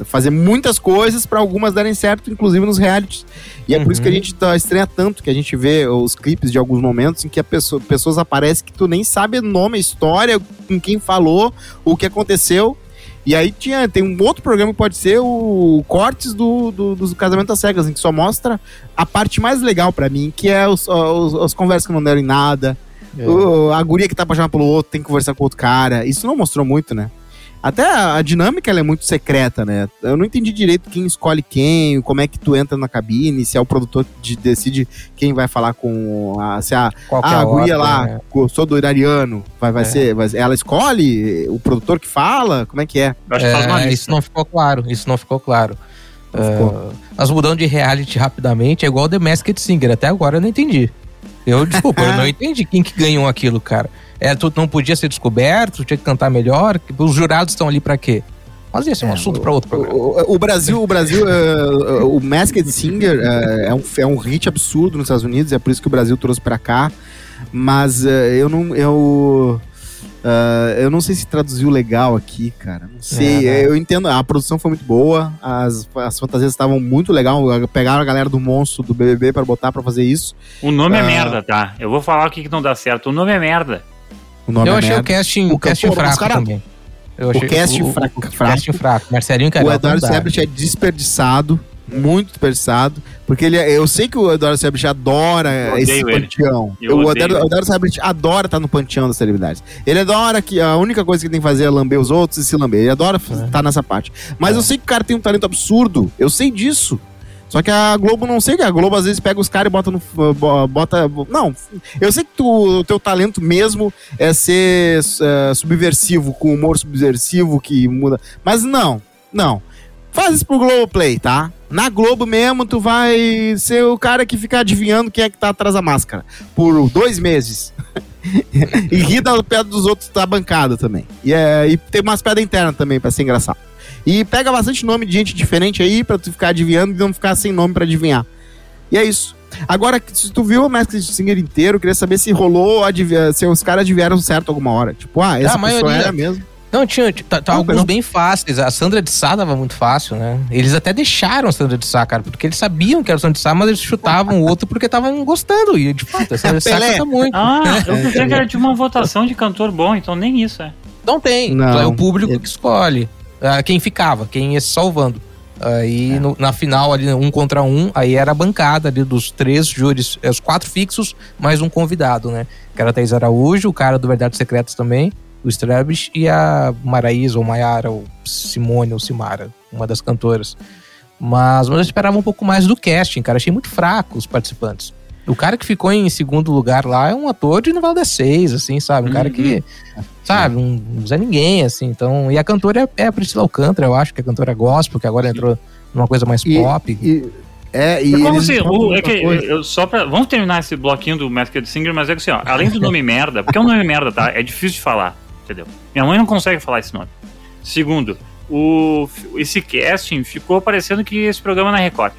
fazer muitas coisas pra algumas darem certo, inclusive nos realities. E é por isso que a Uhum. gente tá, estranha tanto, que a gente vê os clipes de alguns momentos em que a pessoa, pessoas aparecem que tu nem sabe o nome, a história, com quem falou, o que aconteceu. E aí tinha, tem um outro programa que pode ser o Cortes do, do, dos Casamento às Cegas, em que só mostra a parte mais legal pra mim, que é os, os- as conversas que não deram em nada. É. O- a guria que tá apaixonada pelo outro tem que conversar com outro cara. Isso não mostrou muito, né? Até a, a dinâmica ela é muito secreta, né? Eu não entendi direito quem escolhe quem, como é que tu entra na cabine, se é o produtor que decide quem vai falar com a. Se a, ah, a a guria ordem, lá, né? eu sou do Irariano, vai, vai É. ser. vai- ela escolhe o produtor que fala? Como é que é? Eu acho que faz uma É, lista. isso não ficou claro, isso não ficou claro. Não É, ficou. nós mudando de reality rapidamente, é igual The Masked Singer, até agora eu não entendi. Eu, desculpa, eu não entendi quem que ganhou aquilo, cara. É, tu não podia ser descoberto, tu tinha que cantar melhor, os jurados estão ali pra quê? Mas esse é um assunto pra outro programa. O, o Brasil, o Brasil, eh, o Masked Singer eh, é, um, é um hit absurdo nos Estados Unidos, é por isso que o Brasil trouxe pra cá. Mas eh, eu não, eu, eh, eu não sei se traduziu legal aqui, cara. Não sei. É, né? Eu entendo. A produção foi muito boa, as, as fantasias estavam muito legal. Pegaram a galera do monstro do BBB pra botar pra fazer isso. O nome é Ah. merda, tá? Eu vou falar o que, que não dá certo. O nome é merda. O nome Eu é achei o merda. casting, O o casting cantor, os fraco cara- também. Eu o casting o- o- fraco- o fraco. casting fraco. Marcelinho O Carioca. Eduardo não dá. Sebrecht é desperdiçado, muito desperdiçado, porque ele, é- eu sei que o Eduardo Sebrecht adora esse ele. panteão. Eu o Eduardo, Eduardo adora estar no panteão das celebridades. Ele adora que a única coisa que ele tem que fazer é lamber os outros e se lamber. Ele adora estar nessa parte. Mas eu sei que o cara tem um talento absurdo. Eu sei disso. Só que a Globo não sei, que a Globo às vezes pega os caras e bota no. bo- bota. Não, eu sei que tu, o teu talento mesmo é ser é, subversivo, com humor subversivo que muda. Mas não, não. Faz isso pro Globoplay, tá? Na Globo mesmo, tu vai ser o cara que fica adivinhando quem é que tá atrás da máscara. Por dois meses. e ri da pedra dos outros da bancada também. E, é, e tem umas pedras internas também pra ser engraçado. E pega bastante nome de gente diferente aí pra tu ficar adivinhando e não ficar sem nome pra adivinhar. E é isso. Agora, se tu viu o Masked Singer inteiro, queria saber se rolou, se os caras adivinharam certo alguma hora. Tipo, ah, essa a pessoa maioria. era mesmo. Não, tinha, tinha- tá, tá Não, alguns não. bem fáceis. A Sandra de Sá tava muito fácil, né? Eles até deixaram a Sandra de Sá, cara, porque eles sabiam que era a Sandra de Sá, mas eles chutavam o outro porque estavam gostando. E, de fato, a Sandra de Sá canta muito. Ah, eu pensei que era de uma votação de cantor bom, então nem isso é. Não tem. Não. É o público que escolhe. Ah, quem ficava, quem ia se salvando. Aí no- na final ali, um contra um, aí era a bancada ali dos três júris, é, os quatro fixos, mais um convidado, né? Que era a Thaís Araújo, o cara do Verdades Secretas também, o Strebis, e a Maraísa, ou Maiara, ou Simone, ou Simara, uma das cantoras. Mas, mas eu esperava um pouco mais do casting, cara. Achei muito fraco os participantes. O cara que ficou em segundo lugar lá é um ator de novela das seis, assim, sabe? Um cara que, sabe, um, não Zé Ninguém, assim. Então, e a cantora é, é a Priscila Alcântara, eu acho, que é a cantora gospel, que agora entrou numa coisa mais E- pop. E, é, e É como assim, o- é que eu, só pra, vamos terminar esse bloquinho do Masked Singer, mas é que assim, ó, além do nome merda, porque é um nome merda, tá? É difícil de falar, entendeu? Minha mãe não consegue falar esse nome. Segundo, o, esse casting ficou parecendo que esse programa é na Record.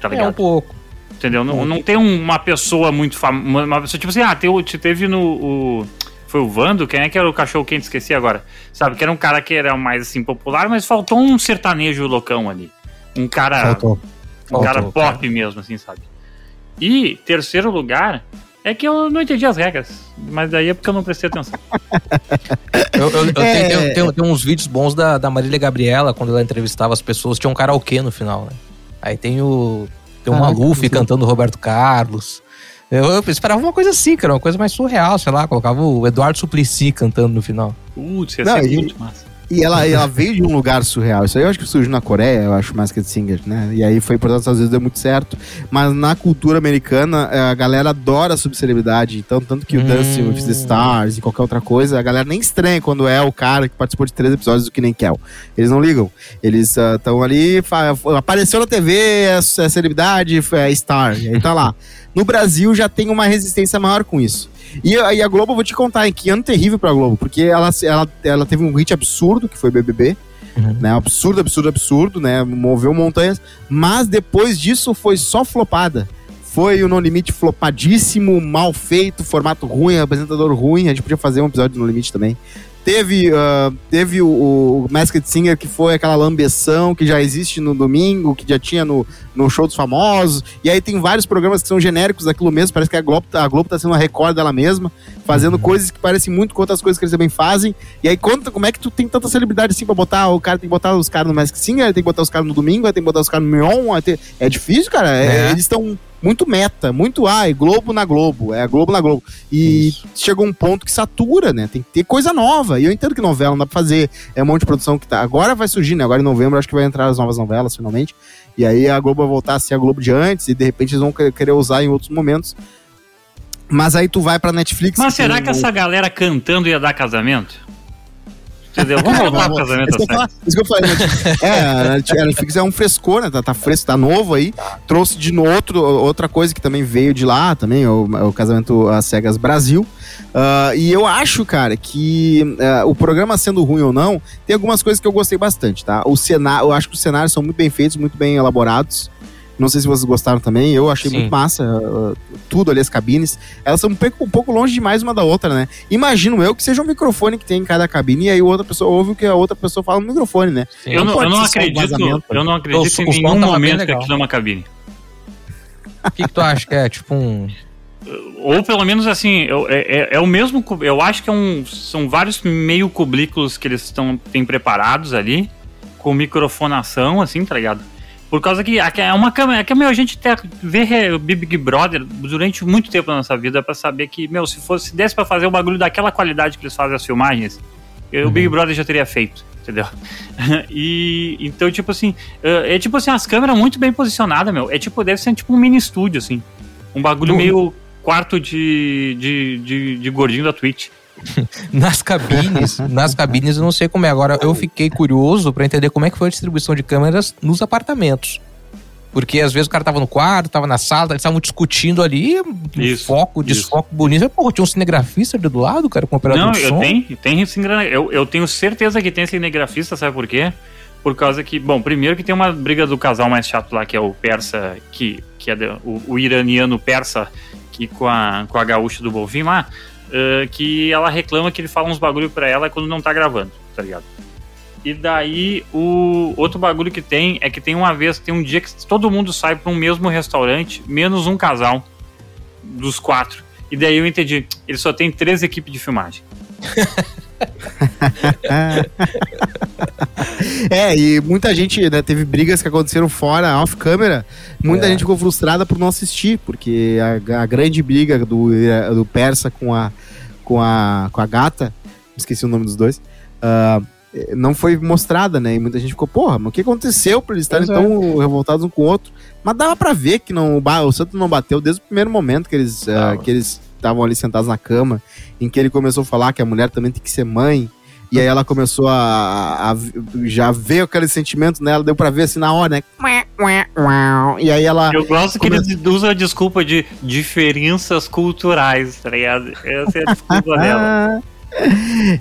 Tá É um ligado? pouco. Entendeu? Não, não tem uma pessoa muito famosa. Uma pessoa, tipo assim, ah, teve, teve no. O, foi o Vando? Quem é que era o cachorro quente? Esqueci agora. Sabe? Que era um cara que era mais assim popular, mas faltou um sertanejo loucão ali. Um cara. Faltou. Um cara pop mesmo, assim, sabe? E terceiro lugar é que eu não entendi as regras. Mas daí é porque eu não prestei atenção. Eu, eu- eu É. tenho, tenho- tenho- tenho uns vídeos bons da, da Marília Gabriela, quando ela entrevistava as pessoas, tinha um karaokê no final, né? Aí tem o. Tem o Caraca, Maluf cantando Roberto Carlos. Eu, eu esperava uma coisa assim, cara, uma coisa mais surreal, sei lá, colocava o Eduardo Suplicy cantando no final. Putz, ia Não, ser e- muito massa. E ela, ela veio de um lugar surreal. Isso aí eu acho que surgiu na Coreia, eu acho, Masked Singer, né? E aí foi por às vezes deu muito certo. Mas na cultura americana, eh, a galera adora subcelebridade. Então, tanto que o Hum. Dancing with the Stars e qualquer outra coisa, a galera nem estranha quando é o cara que participou de três episódios do Que Nem Kel. Eles não ligam. Eles estão ali, fa- apareceu na TV, é, é celebridade, é star. E aí tá lá. No Brasil já tem uma resistência maior com isso. E, a- e a Globo, eu vou te contar, em que ano terrível pra Globo, porque ela, ela, ela teve um hit absurdo, que foi BBB, né? Absurdo, absurdo, absurdo, né? Moveu montanhas, mas depois disso foi só flopada. Foi o No Limite flopadíssimo, mal feito, formato ruim, apresentador ruim. A gente podia fazer um episódio do No Limite também. Teve, ah, teve o, o Masked Singer, que foi aquela lambeção que já existe no domingo, que já tinha no, no show dos famosos. E aí tem vários programas que são genéricos daquilo mesmo. Parece que a Globo, tá- a Globo tá sendo uma record dela mesma, fazendo coisas que parecem muito com outras coisas que eles também fazem. E aí, conta como é que tu tem tanta celebridade assim pra botar? O cara tem que botar os caras no Masked Singer, tem que botar os caras no domingo, tem que botar os caras no Mion. tem- É difícil, cara. É, É. eles estão muito meta, muito ai, Globo na Globo, é a Globo na Globo. E chegou um ponto que satura, né? Tem que ter coisa nova. E eu entendo que novela não dá pra fazer, é um monte de produção que tá. Agora vai surgir, né? Agora em novembro acho que vai entrar as novas novelas finalmente. E aí a Globo vai voltar a ser a Globo de antes e de repente eles vão querer usar em outros momentos. Mas aí tu vai pra Netflix. Mas será que o- essa galera cantando ia dar casamento? Entendeu? Vamos voltar pro casamento Isso isso que eu falei, né? É, a Net- a Netflix é um frescor, né? Tá, tá fresco, tá novo aí. Trouxe de no outro, outra coisa que também veio de lá, também, o, o Casamento às Cegas Brasil. Ah, e eu acho, cara, que ah, o programa sendo ruim ou não, tem algumas coisas que eu gostei bastante, tá? O cenário, eu acho que os cenários são muito bem feitos, muito bem elaborados. Não sei se vocês gostaram também, eu achei Sim. muito massa. ah, tudo ali, as cabines. Elas são um pouco, um pouco longe demais uma da outra, né? Imagino eu que seja um microfone que tem em cada cabine e aí outra pessoa ouve o que a outra pessoa fala no microfone, né? Eu não, pode eu não um acredito, vazamento, eu não acredito O- em nenhum momento que aquilo é uma cabine. O que, que tu acha que é? Tipo um. Ou pelo menos assim, é, é- é o mesmo. Eu acho que é um, são vários meio cubículos que eles estão têm preparados ali, com microfonação, assim, tá ligado? Por causa que é uma câmera. É que, meu, a gente te- vê re- o Big Brother durante muito tempo na nossa vida pra saber que, meu, se fosse se desse pra fazer o bagulho daquela qualidade que eles fazem as filmagens, eu- o Big Brother já teria feito, entendeu? e então, tipo assim, é é tipo assim, as câmeras muito bem posicionadas, meu. É tipo, deve ser tipo um mini estúdio, assim. Um bagulho Uhum. meio quarto de, de, de, de gordinho da Twitch. Nas cabines, nas cabines eu não sei como é. Agora eu fiquei curioso pra entender como é que foi a distribuição de câmeras nos apartamentos. Porque às vezes o cara tava no quarto, tava na sala, eles estavam discutindo ali, Isso, foco, desfoco bonito. Pô, tinha um cinegrafista ali do lado, cara, com operador Não, de eu som. tenho, tem cinegra- eu, eu tenho certeza que tem cinegrafista, sabe por quê? Por causa que, bom, primeiro que tem uma briga do casal mais chato lá, que é o persa, que, que é o, o iraniano persa, que com a, com a gaúcha do Bolvin lá, eh, que ela reclama que ele fala uns bagulho pra ela quando não tá gravando, tá ligado? E daí, o outro bagulho que tem é que tem uma vez, tem um dia que todo mundo sai pra um mesmo restaurante, menos um casal dos quatro. E daí eu entendi, ele só tem três equipes de filmagem. é, e muita gente, né, teve brigas que aconteceram fora, off-câmera. Muita É. gente ficou frustrada por não assistir, porque a, a grande briga do, eh, do Persa com a, com, a, com a gata, esqueci o nome dos dois, eh, não foi mostrada, né? E muita gente ficou, porra, mas o que aconteceu pra eles estarem Pois é. tão revoltados um com o outro? Mas dava pra ver que não, o Santos não bateu desde o primeiro momento que eles ah, que eles estavam ali sentados na cama, em que ele começou a falar que a mulher também tem que ser mãe. E aí ela começou a, a- a- já ver aquele sentimento nela, deu pra ver assim na hora, né? E aí ela. Eu gosto que eles usam a desculpa de diferenças culturais, tá ligado? Essa é a desculpa dela.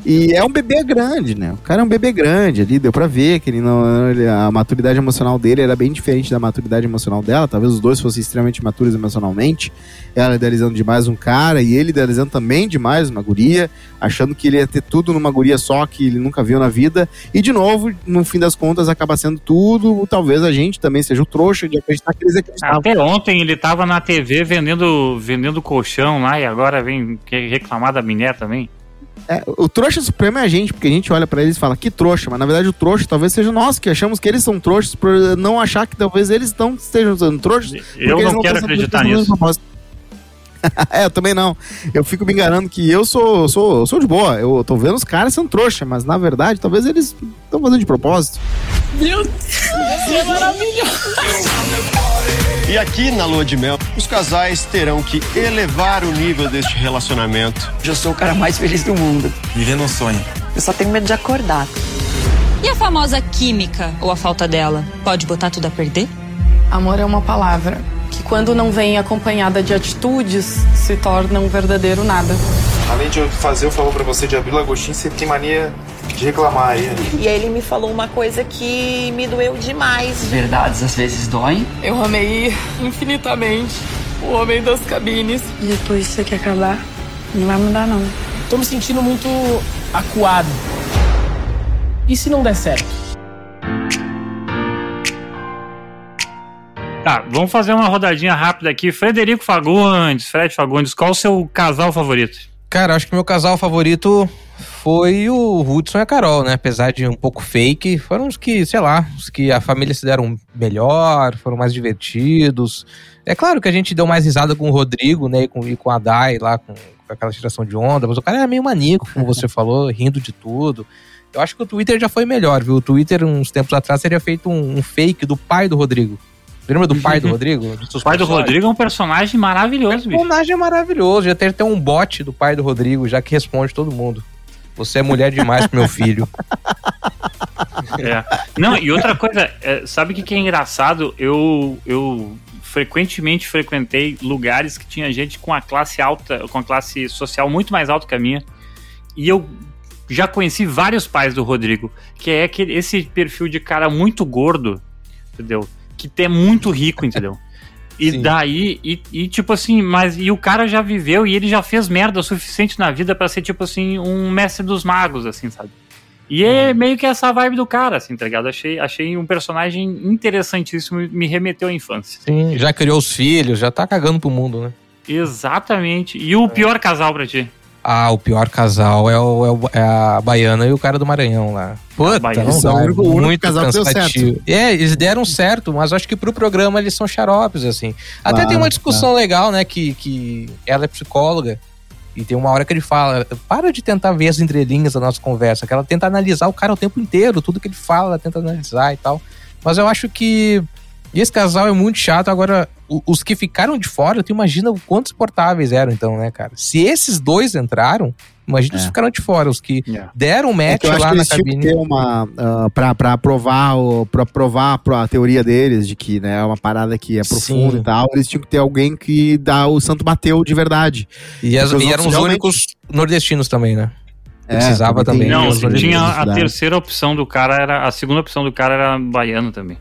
E é um bebê grande, né? O cara é um bebê grande ali, deu pra ver que ele não, ele- a maturidade emocional dele era bem diferente da maturidade emocional dela. Talvez os dois fossem extremamente maturos emocionalmente. Ela idealizando demais um cara e ele idealizando também demais uma guria, achando que ele ia ter tudo numa guria só que ele nunca viu na vida. E de novo, no fim das contas, acaba sendo tudo. Talvez a gente também seja o trouxa de acreditar que eles acreditavam. Até ontem ele tava na TV vendendo, vendendo colchão lá e agora vem reclamar da miné também. É, o trouxa supremo é a gente, porque a gente olha pra eles e fala que trouxa, mas na verdade o trouxa talvez seja nós que achamos que eles são trouxas por não achar que talvez eles não estejam usando trouxas. Eu eles não quero acreditar nisso. é, eu também não. Eu fico me enganando que eu sou, sou, sou de boa. Eu tô vendo os caras sendo trouxa, mas na verdade talvez eles estão fazendo de propósito. Meu Deus, é maravilhoso. E aqui na Lua de Mel, os casais terão que elevar o nível deste relacionamento. Eu sou o cara mais feliz do mundo. Vivendo um sonho. Eu só tenho medo de acordar. E a famosa química, ou a falta dela, pode botar tudo a perder? Amor é uma palavra que, quando não vem acompanhada de atitudes, se torna um verdadeiro nada. Além de eu fazer o favor pra você de abrir o lagostinho, você tem mania de reclamar aí. E aí ele me falou uma coisa que me doeu demais. Verdades às vezes doem. Eu amei infinitamente o homem das cabines. Depois isso aqui acabar, não vai mudar não. Tô me sentindo muito acuado. E se não der certo? Tá, vamos fazer uma rodadinha rápida aqui. Frederico Fagundes, Fred Fagundes, qual o seu casal favorito? Cara, acho que meu casal favorito foi o Hudson e a Carol, né? Apesar de um pouco fake, foram os que, sei lá, os que a família se deram melhor, foram mais divertidos. É claro que a gente deu mais risada com o Rodrigo, né? E com, e com a Dai lá, com, com aquela tiração de onda, mas o cara era meio maníaco, como você falou, rindo de tudo. Eu acho que o Twitter já foi melhor, viu? O Twitter, uns tempos atrás, teria feito um, um fake do pai do Rodrigo. Lembra do pai do Rodrigo? O pai do Rodrigo é um personagem maravilhoso, O bicho. personagem é maravilhoso. Já ter até um bot do pai do Rodrigo, já que responde todo mundo. Você é mulher demais pro meu filho. É. Não, e outra coisa, é, sabe o que, que é engraçado? Eu, eu frequentemente frequentei lugares que tinha gente com a classe alta, com a classe social muito mais alta que a minha. E eu já conheci vários pais do Rodrigo, que é aquele, esse perfil de cara muito gordo, entendeu? Que é muito rico, entendeu? E Sim. daí, e, e, tipo assim, mas e o cara já viveu e ele já fez merda o suficiente na vida pra ser, tipo assim, um mestre dos magos, assim, sabe? E é meio que essa vibe do cara, assim, tá ligado? Achei, achei um personagem interessantíssimo, me remeteu à infância. Sim, já criou os filhos, já tá cagando pro mundo, né? Exatamente. E o pior casal pra ti? Ah, o pior casal é, o, é, o- é a Baiana e o cara do Maranhão lá. Puta, Baiana. não é o único muito casal que deu cansativo. É, eles deram certo, mas acho que pro programa eles são xaropes, assim. Até Claro, tem uma discussão legal, né, que, que ela é psicóloga e tem uma hora que ele fala, para de tentar ver as entrelinhas da nossa conversa, que ela tenta analisar o cara o tempo inteiro, tudo que ele fala, ela tenta analisar e tal. Mas eu acho que esse casal é muito chato. Agora, os que ficaram de fora, tu imagina o quantos portáveis eram, então, né, cara? Se esses dois entraram, imagina os que ficaram de fora, os que deram É match que eu acho lá que na eles tinham que cabine. ter uma. ah, pra, pra provar o, pra provar teoria deles de que né, é uma parada que é profunda Sim. e tal, eles tinham que ter alguém que dá o santo bateu de verdade. E, as- e eram os realmente- únicos nordestinos também, né? É, Precisava também Não, tinha a universidades. terceira opção do cara, era a segunda opção do cara era baiano também.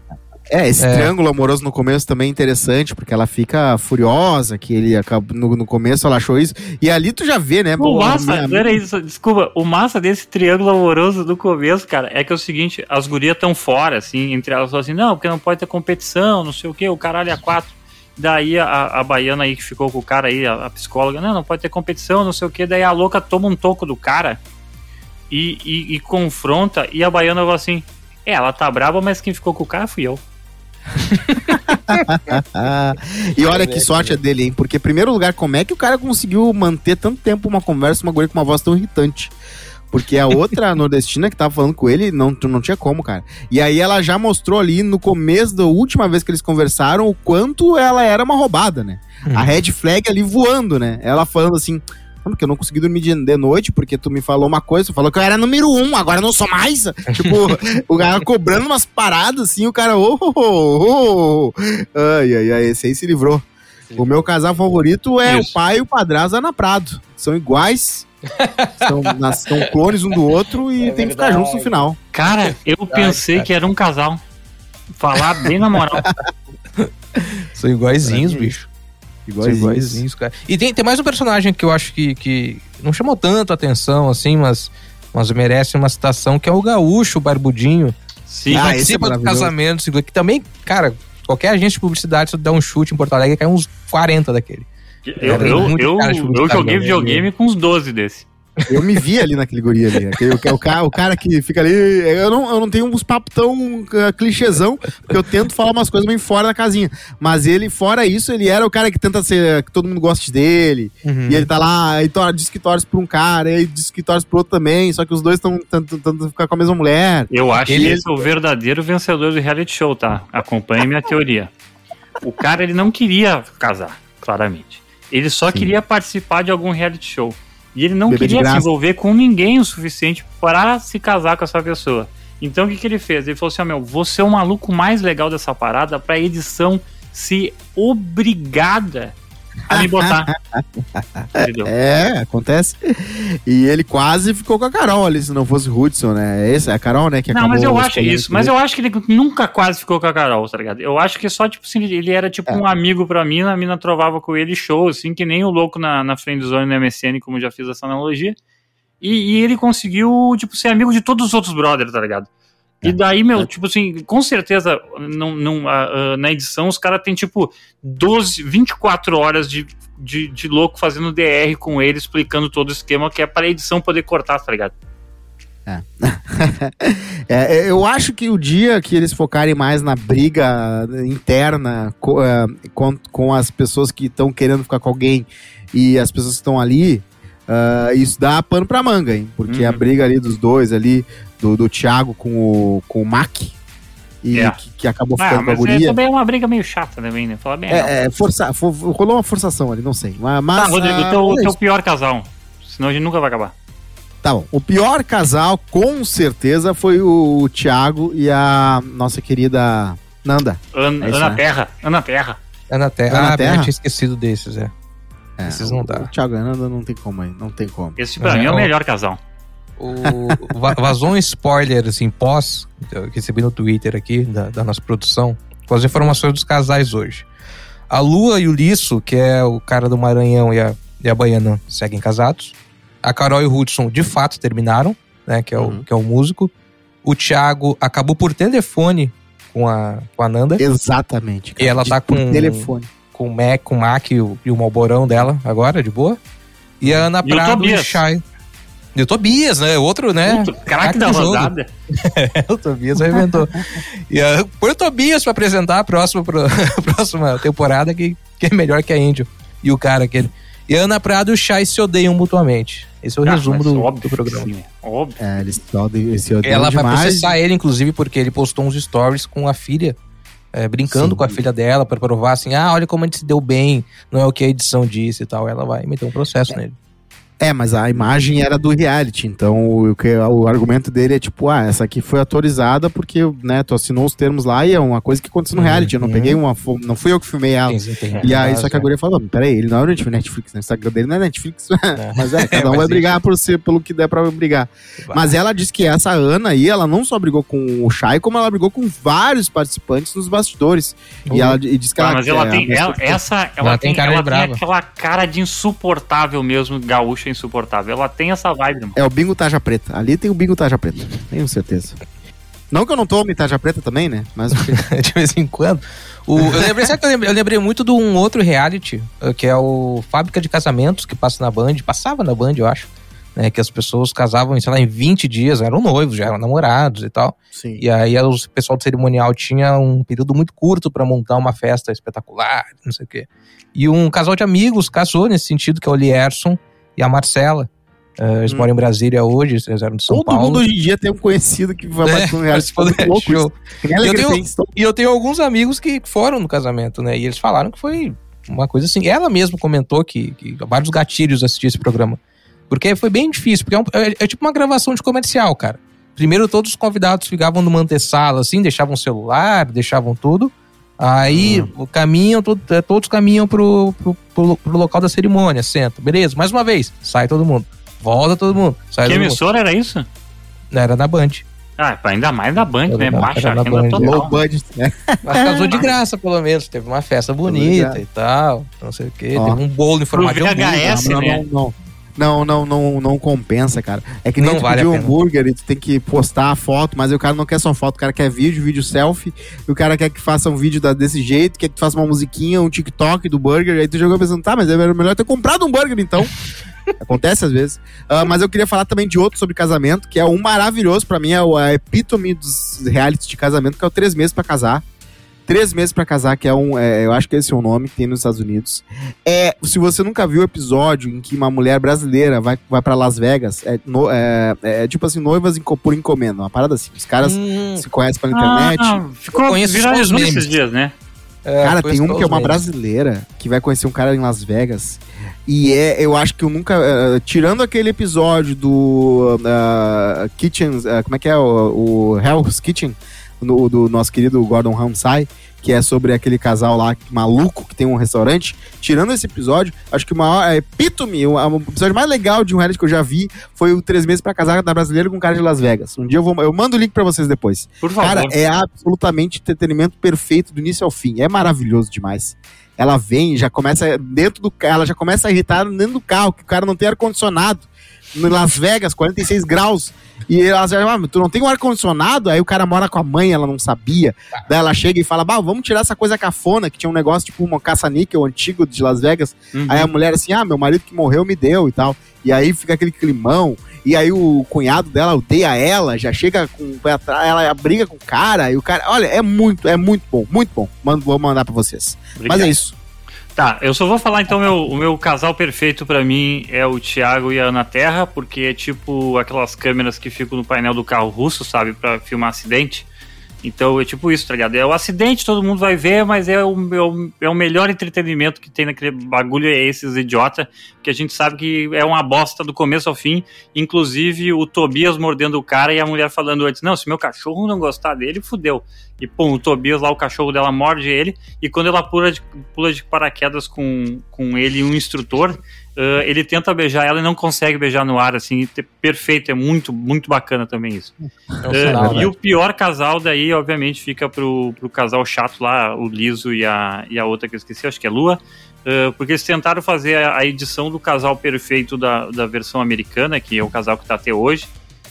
É, esse É. triângulo amoroso no começo também é interessante, porque ela fica furiosa, que ele acaba, no, no começo ela achou isso. E ali tu já vê, né? O pô, massa, minha- pera aí, só- desculpa, o massa desse triângulo amoroso do começo, cara, é que é o seguinte, as gurias estão fora, assim, entre elas, falam assim, não, porque não pode ter competição, não sei o que, o caralho é quatro. Daí a, a baiana aí que ficou com o cara aí, a, a psicóloga, não, não pode ter competição, não sei o que, daí a louca toma um toco do cara e, e, e confronta, e a baiana fala assim: É, ela tá brava, mas quem ficou com o cara fui eu. e olha que sorte é dele, hein? Porque, em primeiro lugar, como é que o cara conseguiu manter tanto tempo uma conversa uma guria com uma voz tão irritante? Porque a outra nordestina que tava falando com ele, não, não tinha como, cara. E aí ela já mostrou ali no começo da última vez que eles conversaram o quanto ela era uma roubada, né? A red flag ali voando, né? Ela falando assim. Porque eu não consegui dormir de, de noite, porque tu me falou uma coisa, tu falou que eu era número um, agora eu não sou mais. tipo, o cara cobrando umas paradas assim, o cara. Oh, oh, oh, oh. Ai, ai, ai, esse aí se livrou. O meu casal favorito é Isso. o pai e o padrasto Ana Prado. São iguais, são, nas- são clones um do outro e tem que ficar juntos no final. Cara, eu pensei cara. que era um casal. Falar bem na moral. São iguaizinhos, Pra São Iguaizinhos. iguaizinhos, cara. E tem, tem mais um personagem que eu acho que, que não chamou tanto atenção, assim, mas, mas merece uma citação, que é o gaúcho, o barbudinho. Sim. que Ah, esse é participa do maravilhoso. casamento, que também, cara, qualquer agente de publicidade, se der um chute em Porto Alegre, cai uns 40 daquele. Eu, Era eu, eu, eu joguei né? videogame com uns 12 desse. Eu me vi ali naquele guri ali. Aquele, o, o cara, o cara que fica ali. Eu não, eu não tenho uns papos tão uh, clichêzão, porque eu tento falar umas coisas meio fora da casinha. Mas ele, fora isso, ele era o cara que tenta ser. que todo mundo goste dele. Uhum. E ele tá lá, e tor- diz que torce pra um cara, e diz que torce pro outro também. Só que os dois estão tentando ficar com a mesma mulher. Eu acho Ele- que esse é o verdadeiro vencedor do reality show, tá? Acompanhe minha teoria. O cara, ele não queria casar, claramente. Ele só queria participar de algum reality show. E ele não de queria se envolver com ninguém o suficiente para se casar com essa pessoa. Então o que, que ele fez? Ele falou assim: ó, meu, você é o maluco mais legal dessa parada pra edição ser obrigada a me botar. Entendeu? É, acontece. E ele quase ficou com a Carol ali, se não fosse o Hudson, né? Esse é a Carol, né? Que Não, mas eu acho escolhendo isso. Mas eu acho que ele nunca quase ficou com a Carol, tá ligado? Eu acho que só, tipo assim, ele era tipo um amigo pra mina, a mina trovava com ele show, assim, que nem o louco na, na friendzone no MSN, como já fiz essa analogia. E, e ele conseguiu, tipo, ser amigo de todos os outros brothers, tá ligado? E daí, meu, tipo assim, com certeza, não, não, ah, na edição, os caras têm, tipo, 12, 24 horas de, de, de louco fazendo DR com ele, explicando todo o esquema, que é para a edição poder cortar, tá ligado? É, eu acho que o dia que eles focarem mais na briga interna co- é, com, com as pessoas que estão querendo ficar com alguém e as pessoas que estão ali, ah, isso dá pano pra manga, hein? Porque Uhum. a briga ali dos dois ali, do, do Thiago com o, com o Mac, e É. que, que acabou Ah, ficando com a mas é, guria. também é uma briga meio chata também, né? Fala bem. É, é, força, fo- rolou uma forçação ali, não sei. Mas, Tá, Rodrigo, ah, teu, é teu pior casal. Senão a gente nunca vai acabar. Tá bom. O pior casal, com certeza, foi o Thiago e a nossa querida Nanda. Ana, É isso, Ana né? Terra. Ana Terra. Ana Terra. Ana ah, Terra? eu tinha esquecido desses, é. É, Esses não o- dá. O Thiago e a Nanda não tem como aí, não tem como. Esse pra É, mim é o melhor casal. O, va- vazou um spoiler, assim, pós, eu recebi no Twitter aqui, da, da nossa produção, com as informações dos casais hoje. A Lua e o Lisso, que é o cara do Maranhão e a, e a Baiana, seguem casados. A Carol e o Hudson, de fato, terminaram, né, que é, o, que é o músico. O Thiago acabou por telefone com a, com a Nanda. Exatamente. E ela de- tá por com telefone. com o Mac, com o Mac e o, e o Malborão dela agora, de boa. E a Ana E o Prado e o Tobias. Chay. E o Tobias, né? Outro, né? Puta, craque da rodada. o Tobias arrebentou. e a, põe o Tobias pra apresentar a próxima, pro- a próxima temporada, que, que é melhor que a Angel. E o cara aquele. E a Ana Prado e o Chay se odeiam mutuamente. Esse é o Ah, resumo do, óbvio do programa. sim, Óbvio. É, eles se odeiam- eles se odeiam Ela vai demais. processar ele, inclusive, porque ele postou uns stories com a filha, é, brincando Sim. com a filha dela pra provar assim: ah, olha como a gente se deu bem, não é o que a edição disse e tal. Ela vai meter um processo nele. É, mas a imagem era do reality, então o, que, o argumento dele é tipo, ah, essa aqui foi autorizada porque, né, tu assinou os termos lá e é uma coisa que aconteceu no reality, eu não Uhum. peguei uma, não fui eu que filmei ela. Sim, sim, E aí, só que a guria falou, peraí, ele não é o Netflix, né? o Instagram dele não é Netflix, mas é, cada um Mas vai brigar por ser, pelo que der pra brigar. Mas ela disse que essa Ana aí, ela não só brigou com o Shai, como ela brigou com vários participantes nos bastidores. E Uhum. ela e disse que Ah, ela... mas ela é, tem. essa, ela, Ela tem, tem cara ela tem aquela cara de insuportável mesmo, gaúcha insuportável. Ela tem essa vibe, irmão. É o bingo Taja Preta. Ali tem o bingo Taja Preta, tenho certeza. Não que eu não tome Taja Preta também, né? Mas de vez em quando. O- eu, lembrei, sabe que eu lembrei, eu lembrei muito de um outro reality, eh, que é o Fábrica de Casamentos, que passa na Band, passava na Band, eu acho. né? Que as pessoas casavam, sei lá, em 20 dias, eram noivos, já eram namorados e tal. Sim. E aí o pessoal do cerimonial tinha um período muito curto para montar uma festa espetacular, não sei o quê. E um casal de amigos casou nesse sentido, que é o Lierson e a Marcela. Uh, eles Hum. moram em Brasília hoje, eles eram de São Todo Paulo. mundo hoje em dia tem um conhecido que vai É, bater um isso. Que nem E eu, tenho, e eu tenho alguns amigos que foram no casamento, né? E eles falaram que foi uma coisa assim. Ela mesma comentou que, que vários gatilhos assistir esse programa. Porque foi bem difícil, porque é, um- é- é tipo uma gravação de comercial, cara. Primeiro todos os convidados ficavam numa antessala, assim, deixavam o celular, deixavam tudo. Aí o caminham, eh, todos caminham pro, pro, pro, pro local da cerimônia, senta. Beleza, mais uma vez, sai todo mundo. Volta todo mundo. Sai Que todo mundo. emissora era isso? Era na Band. Ah, ainda mais da Band, né? Era Baixa na renda Band. total. Low budget, né? Mas casou de graça, pelo menos. Teve uma festa bonita e tal. Não sei o quê. Ó. Teve um bolo em formato de hambúrguer. VHS, não, né? não, não. Não, não, não, não compensa, cara. É que nem Não vale pedir um hambúrguer e tu tem que postar a foto, mas o cara não quer só foto, o cara quer vídeo, vídeo selfie, e o cara quer que faça um vídeo da- desse jeito, quer que tu faça uma musiquinha, um TikTok do burger, aí tu jogou pensando, tá, mas era melhor ter comprado um burger então. Acontece às vezes. Ah, mas eu queria falar também de outro sobre casamento, que é um maravilhoso pra mim, é o- a epítome dos realities de casamento, que é o Três Meses pra Casar. Três Meses pra Casar, que é um. é, eu acho que esse é o nome que tem nos Estados Unidos. É, se você nunca viu o episódio em que uma mulher brasileira vai, vai para Las Vegas, é, no- é- é tipo assim, noivas enco- por encomenda, uma parada assim. Os caras Hum. se conhecem pela internet. Ah, ficou viralizou esses dias, né? É, Cara, tem um que é uma brasileira que vai conhecer um cara em Las Vegas. E é, eu acho que eu nunca. eh, tirando aquele episódio do ah, Kitchen. ah, como é que é? O, o Hell's Kitchen, no- do nosso querido Gordon Ramsay, que é sobre aquele casal lá maluco que tem um restaurante. Tirando esse episódio, acho que o maior a epítome, o, o episódio mais legal de um reality que eu já vi foi o Três Meses pra Casar da Brasileira com um cara de Las Vegas. Um dia eu vou. Eu mando o link pra vocês depois. Por favor. Cara, é absolutamente entretenimento perfeito do início ao fim. É maravilhoso demais. Ela vem, já começa dentro do carro, ela já começa a irritar dentro do carro, que o cara não tem ar-condicionado. Em Las Vegas, 46 graus. E ela já, ah, tu não tem um ar-condicionado? Aí o cara mora com a mãe, ela não sabia. Daí ela chega e fala, bah, vamos tirar essa coisa cafona, que tinha um negócio tipo uma caça-níquel antigo de Las Vegas. Uhum. Aí a mulher assim, ah, meu marido que morreu me deu e tal. E aí fica aquele climão. E aí o cunhado dela odeia ela, já chega com o pé atrás, ela briga com o cara. E o cara, olha, é muito, é muito bom, muito bom. Mando, vou mandar pra vocês. Obrigado. Mas é isso. Tá, eu só vou falar então, meu, o meu casal perfeito pra mim é o Thiago e a Ana Terra, porque é tipo aquelas câmeras que ficam no painel do carro russo, sabe, Pra filmar acidente. Então é tipo isso, tá ligado? É o acidente, todo mundo vai ver, mas é o, é o, é o melhor entretenimento que tem naquele bagulho, é esses idiota, que a gente sabe que é uma bosta do começo ao fim. Inclusive o Tobias mordendo o cara e a mulher falando antes: Não, se meu cachorro não gostar dele, fudeu. E pum, o Tobias lá, o cachorro dela morde ele, e quando ela pula de, pula de paraquedas com, com ele e um instrutor, ah, ele tenta beijar ela e não consegue beijar no ar, assim, te- perfeito, é muito, muito bacana também isso. É sinal, e né? o pior casal daí, obviamente, fica pro, pro casal chato lá, o Liso e a, e a outra que eu esqueci, acho que é Lua, ah, porque eles tentaram fazer a, a edição do casal perfeito da, da versão americana, que é o casal que tá até hoje,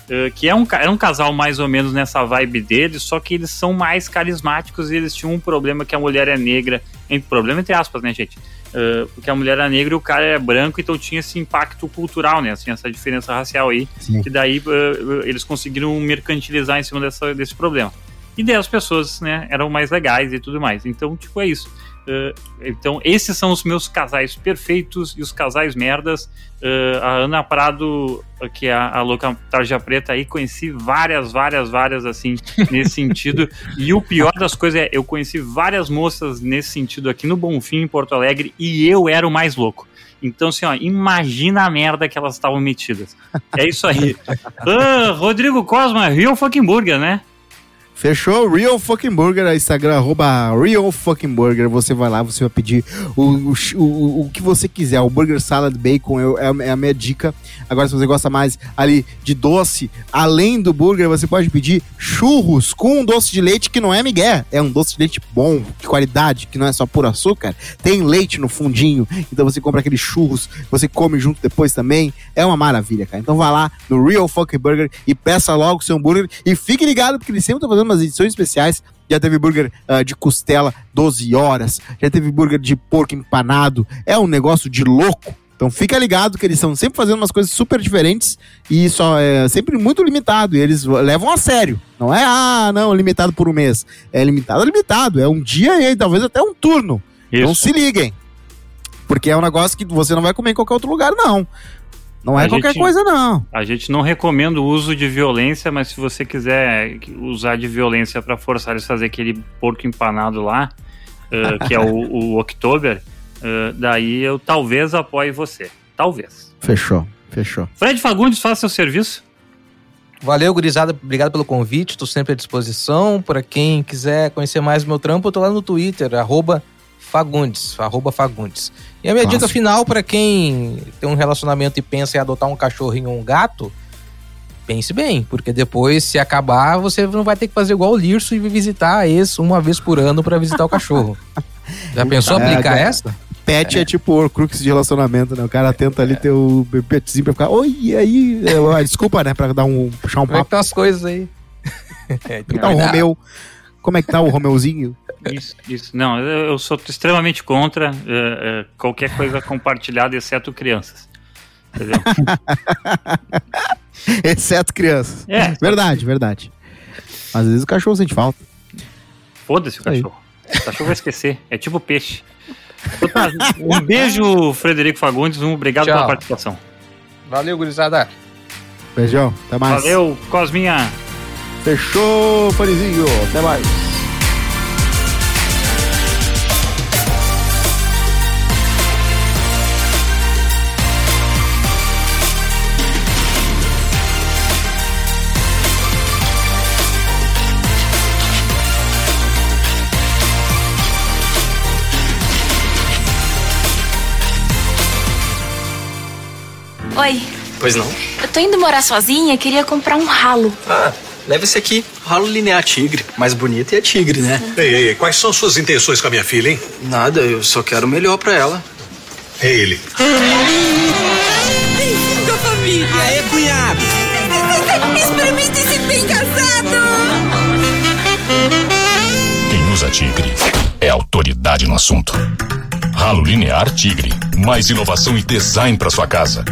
Uh, que é um, era um casal mais ou menos nessa vibe deles, só que eles são mais carismáticos e eles tinham um problema que a mulher é negra. Em, problema entre aspas, né, gente? Uh, porque a mulher é negra e o cara é branco, então tinha esse impacto cultural, né? Assim, essa diferença racial aí. Sim. Que daí uh, eles conseguiram mercantilizar em cima dessa, desse problema. E daí as pessoas, né, eram mais legais e tudo mais. Então, tipo, é isso. Uh, então, esses são os meus casais perfeitos e os casais merdas. Uh, a Ana Prado, que é a, a louca tarja preta aí, conheci várias, várias, várias, assim, nesse sentido. E o pior das coisas é, eu conheci várias moças nesse sentido aqui no Bonfim, em Porto Alegre, e eu era o mais louco. Então, assim, ó, imagina a merda que elas estavam metidas. É isso aí. Ah, Rodrigo Cosma, Real Fucking Burger, né? Fechou? Real Fucking Burger, Instagram, arroba Real Fucking Burger. Você vai lá, você vai pedir o, o, o, o que você quiser. O Burger Salad Bacon é, é a- minha dica. Agora, se você gosta mais ali de doce, além do burger, você pode pedir churros com um doce de leite que não é migué. É um doce de leite bom, de qualidade, que não é só puro açúcar. Tem leite no fundinho. Então você compra aqueles churros, você come junto depois também. É uma maravilha, cara. Então vá lá no Real Fucking Burger e peça logo o seu hambúrguer. E fique ligado, porque eles sempre estão fazendo umas edições especiais. Já teve burger ah, de costela 12 horas. Já teve burger de porco empanado. É um negócio de louco. Então fica ligado que eles estão sempre fazendo umas coisas super diferentes e só é sempre muito limitado. E eles levam a sério. Não é, ah, não, limitado por um mês. É limitado, é limitado. É um dia e talvez até um turno. Então Isso. se liguem. Porque é um negócio que você não vai comer em qualquer outro lugar, não. Não é A qualquer gente- coisa, não. A gente não recomenda o uso de violência, mas se você quiser usar de violência para forçar eles a fazer aquele porco empanado lá, eh, que é o, o October, eh, daí eu talvez apoie você. Talvez. Fechou, fechou. Fred Fagundes, faça seu serviço. Valeu, gurizada. Obrigado pelo convite. Estou sempre à disposição. Para quem quiser conhecer mais do meu trampo, eu tô lá no Twitter, arroba Fagundes, arroba Fagundes. E a minha Clássico. dica final para quem tem um relacionamento e pensa em adotar um cachorrinho ou um gato, pense bem, porque depois, se acabar, você não vai ter que fazer igual o Lirso e visitar ex uma vez por ano para visitar o cachorro. Já pensou É, aplicar é. essa? Pet é, tipo o crux de relacionamento, né? O cara tenta ali ter o petzinho pra ficar, oi, e aí? É, ó, desculpa, né? Pra dar um, puxar um é papo. tá as coisas aí? Como é que tá o Romeu? Como é que tá o Romeuzinho? Isso, isso. Não, eu, sou extremamente contra eh, eh, qualquer coisa compartilhada, exceto crianças. Entendeu? Exceto crianças. É. Verdade, verdade. Às vezes o cachorro sente falta. Foda-se o Aí. cachorro. O cachorro vai esquecer. É tipo peixe. Um beijo, Frederico Fagundes. Um obrigado Tchau. pela participação. Valeu, gurizada. Beijão, até mais. Valeu, Cosminha. Fechou, Farizinho. Até mais. Oi, Pois não? eu tô indo morar sozinha, queria comprar um ralo. Ah, leva esse aqui. Ralo linear tigre. Mais bonito e é tigre, né? Ei, ei, ei, quais são suas intenções com a minha filha, hein? Nada, eu só quero o melhor pra ela. É ele. Bem-vindo à família! Aê, cunhado! Experimente esse bem casado! Quem usa Tigre é autoridade no assunto. Ralo linear Tigre. Mais inovação e design para sua casa.